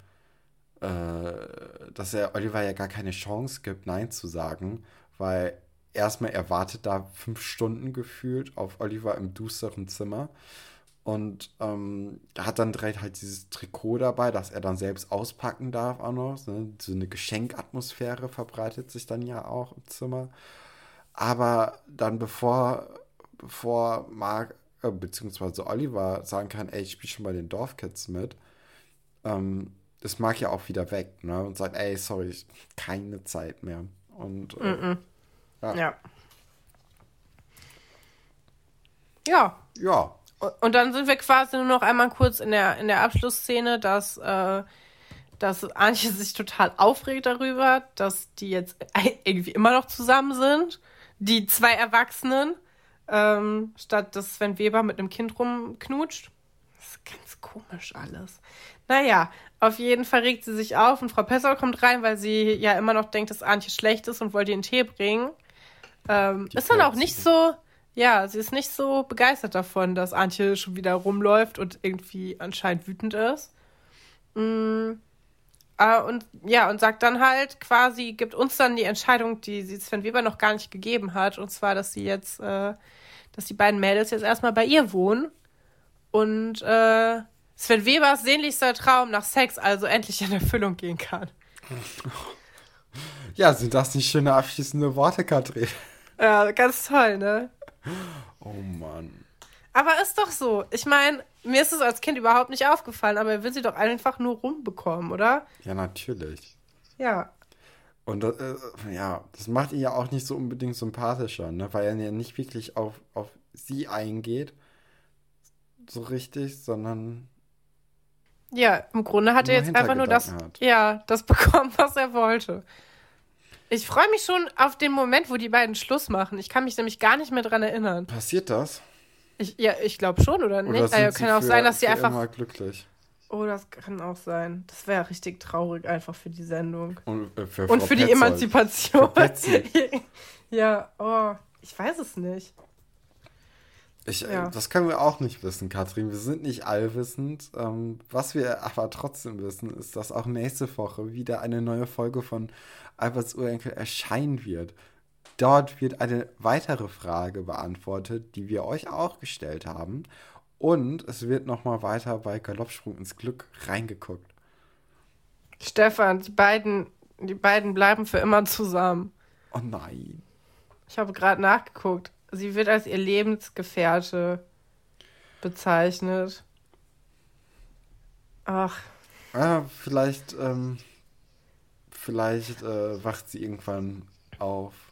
äh, dass er Oliver ja gar keine Chance gibt, Nein zu sagen, weil erstmal er wartet da fünf Stunden gefühlt auf Oliver im düsteren Zimmer und ähm, hat dann direkt halt dieses Trikot dabei, das er dann selbst auspacken darf auch noch. Ne? So eine Geschenkatmosphäre verbreitet sich dann ja auch im Zimmer. Aber dann bevor, bevor Mark, äh, beziehungsweise Oliver sagen kann, ey, ich spiele schon bei den Dorfkids mit, ähm, ist Mark ja auch wieder weg, ne? Und sagt, ey, sorry, ich- keine Zeit mehr. Und äh, Mhm. Ja. Ja. Ja. ja, Und dann sind wir quasi nur noch einmal kurz in der, in der Abschlussszene, dass, äh, dass Antje sich total aufregt darüber, dass die jetzt irgendwie immer noch zusammen sind. Die zwei Erwachsenen, ähm, statt dass Sven Weber mit einem Kind rumknutscht. Das ist ganz komisch alles. Naja, auf jeden Fall regt sie sich auf und Frau Pessold kommt rein, weil sie ja immer noch denkt, dass Antje schlecht ist und wollte ihr einen Tee bringen. Ähm, ist dann auch nicht so, ja, sie ist nicht so begeistert davon, dass Antje schon wieder rumläuft und irgendwie anscheinend wütend ist. Mm, äh, und ja, und sagt dann halt quasi, gibt uns dann die Entscheidung, die sie Sven Weber noch gar nicht gegeben hat, und zwar, dass sie jetzt, äh, dass die beiden Mädels jetzt erstmal bei ihr wohnen und äh, Sven Webers sehnlichster Traum nach Sex also endlich in Erfüllung gehen kann. ja, sind das nicht schöne abschließende Worte, Katrin? Ja, ganz toll, ne? Oh Mann. Aber ist doch so. Ich meine, mir ist es als Kind überhaupt nicht aufgefallen, aber er will sie doch einfach nur rumbekommen, oder? Ja, natürlich. Ja. Und das, äh, ja, das macht ihn ja auch nicht so unbedingt sympathischer, ne? weil er ja nicht wirklich auf, auf sie eingeht, so richtig, sondern Ja, im Grunde hat er jetzt einfach nur das, hat. ja, das bekommen, was er wollte. Ich freue mich schon auf den Moment, wo die beiden Schluss machen. Ich kann mich nämlich gar nicht mehr dran erinnern. passiert das? Ich, ja, ich glaube schon, oder nicht? Oder sind Also, sie kann auch für, sein, dass sie einfach. immer glücklich? Oh, das kann auch sein. Das wäre richtig traurig einfach für die Sendung. Und, äh, für Und für die. Emanzipation. Ja, oh, ich weiß es nicht. Ich, Ja. äh, Das können wir auch nicht wissen, Katrin. Wir sind nicht allwissend. Ähm, was wir aber trotzdem wissen, ist, dass auch nächste Woche wieder eine neue Folge von Alberts Urenkel erscheinen wird. Dort wird eine weitere Frage beantwortet, die wir euch auch gestellt haben. Und es wird nochmal weiter bei Galoppsprung ins Glück reingeguckt. Stefan, die beiden, die beiden bleiben für immer zusammen. Oh nein. Ich habe gerade nachgeguckt. Sie wird als ihr Lebensgefährte bezeichnet. Ach, Ah, vielleicht, ähm, vielleicht äh, wacht sie irgendwann auf.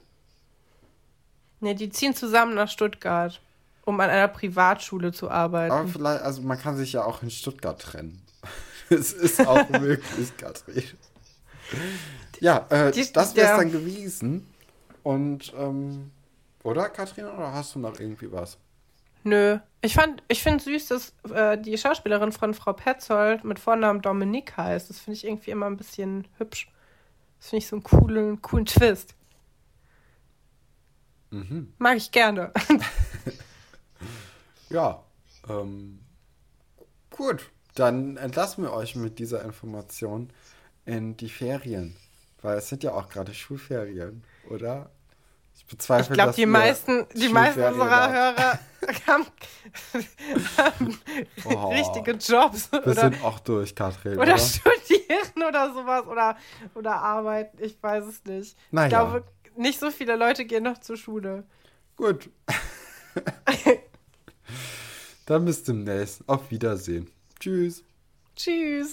Nee, die ziehen zusammen nach Stuttgart, um an einer Privatschule zu Aber arbeiten. vielleicht, also man kann sich ja auch in Stuttgart trennen. Es ist auch möglich, Katrin. Ja, äh, Die- das wäre es dann gewesen. Und, ähm, oder, Katrin, oder hast du noch irgendwie was? Nö. Ich fand, ich finde süß, dass äh, die Schauspielerin von Frau Petzold mit Vornamen Dominique heißt. Das finde ich irgendwie immer ein bisschen hübsch. Das finde ich so einen coolen, coolen Twist. Mhm. Mag ich gerne. Ja, ähm, gut. Dann entlassen wir euch mit dieser Information in die Ferien. Weil es sind ja auch gerade Schulferien. oder? Ich bezweifle, Ich glaube, dass die meisten, die meisten unserer. Hörer haben, haben Oh. richtige Jobs Wir oder, sind auch durch, Katrin, oder oder? studieren oder sowas oder, oder arbeiten. Ich weiß es nicht. Naja. Ich glaube, nicht so viele Leute gehen noch zur Schule. Gut. Dann bis demnächst. Auf Wiedersehen. Tschüss. Tschüss.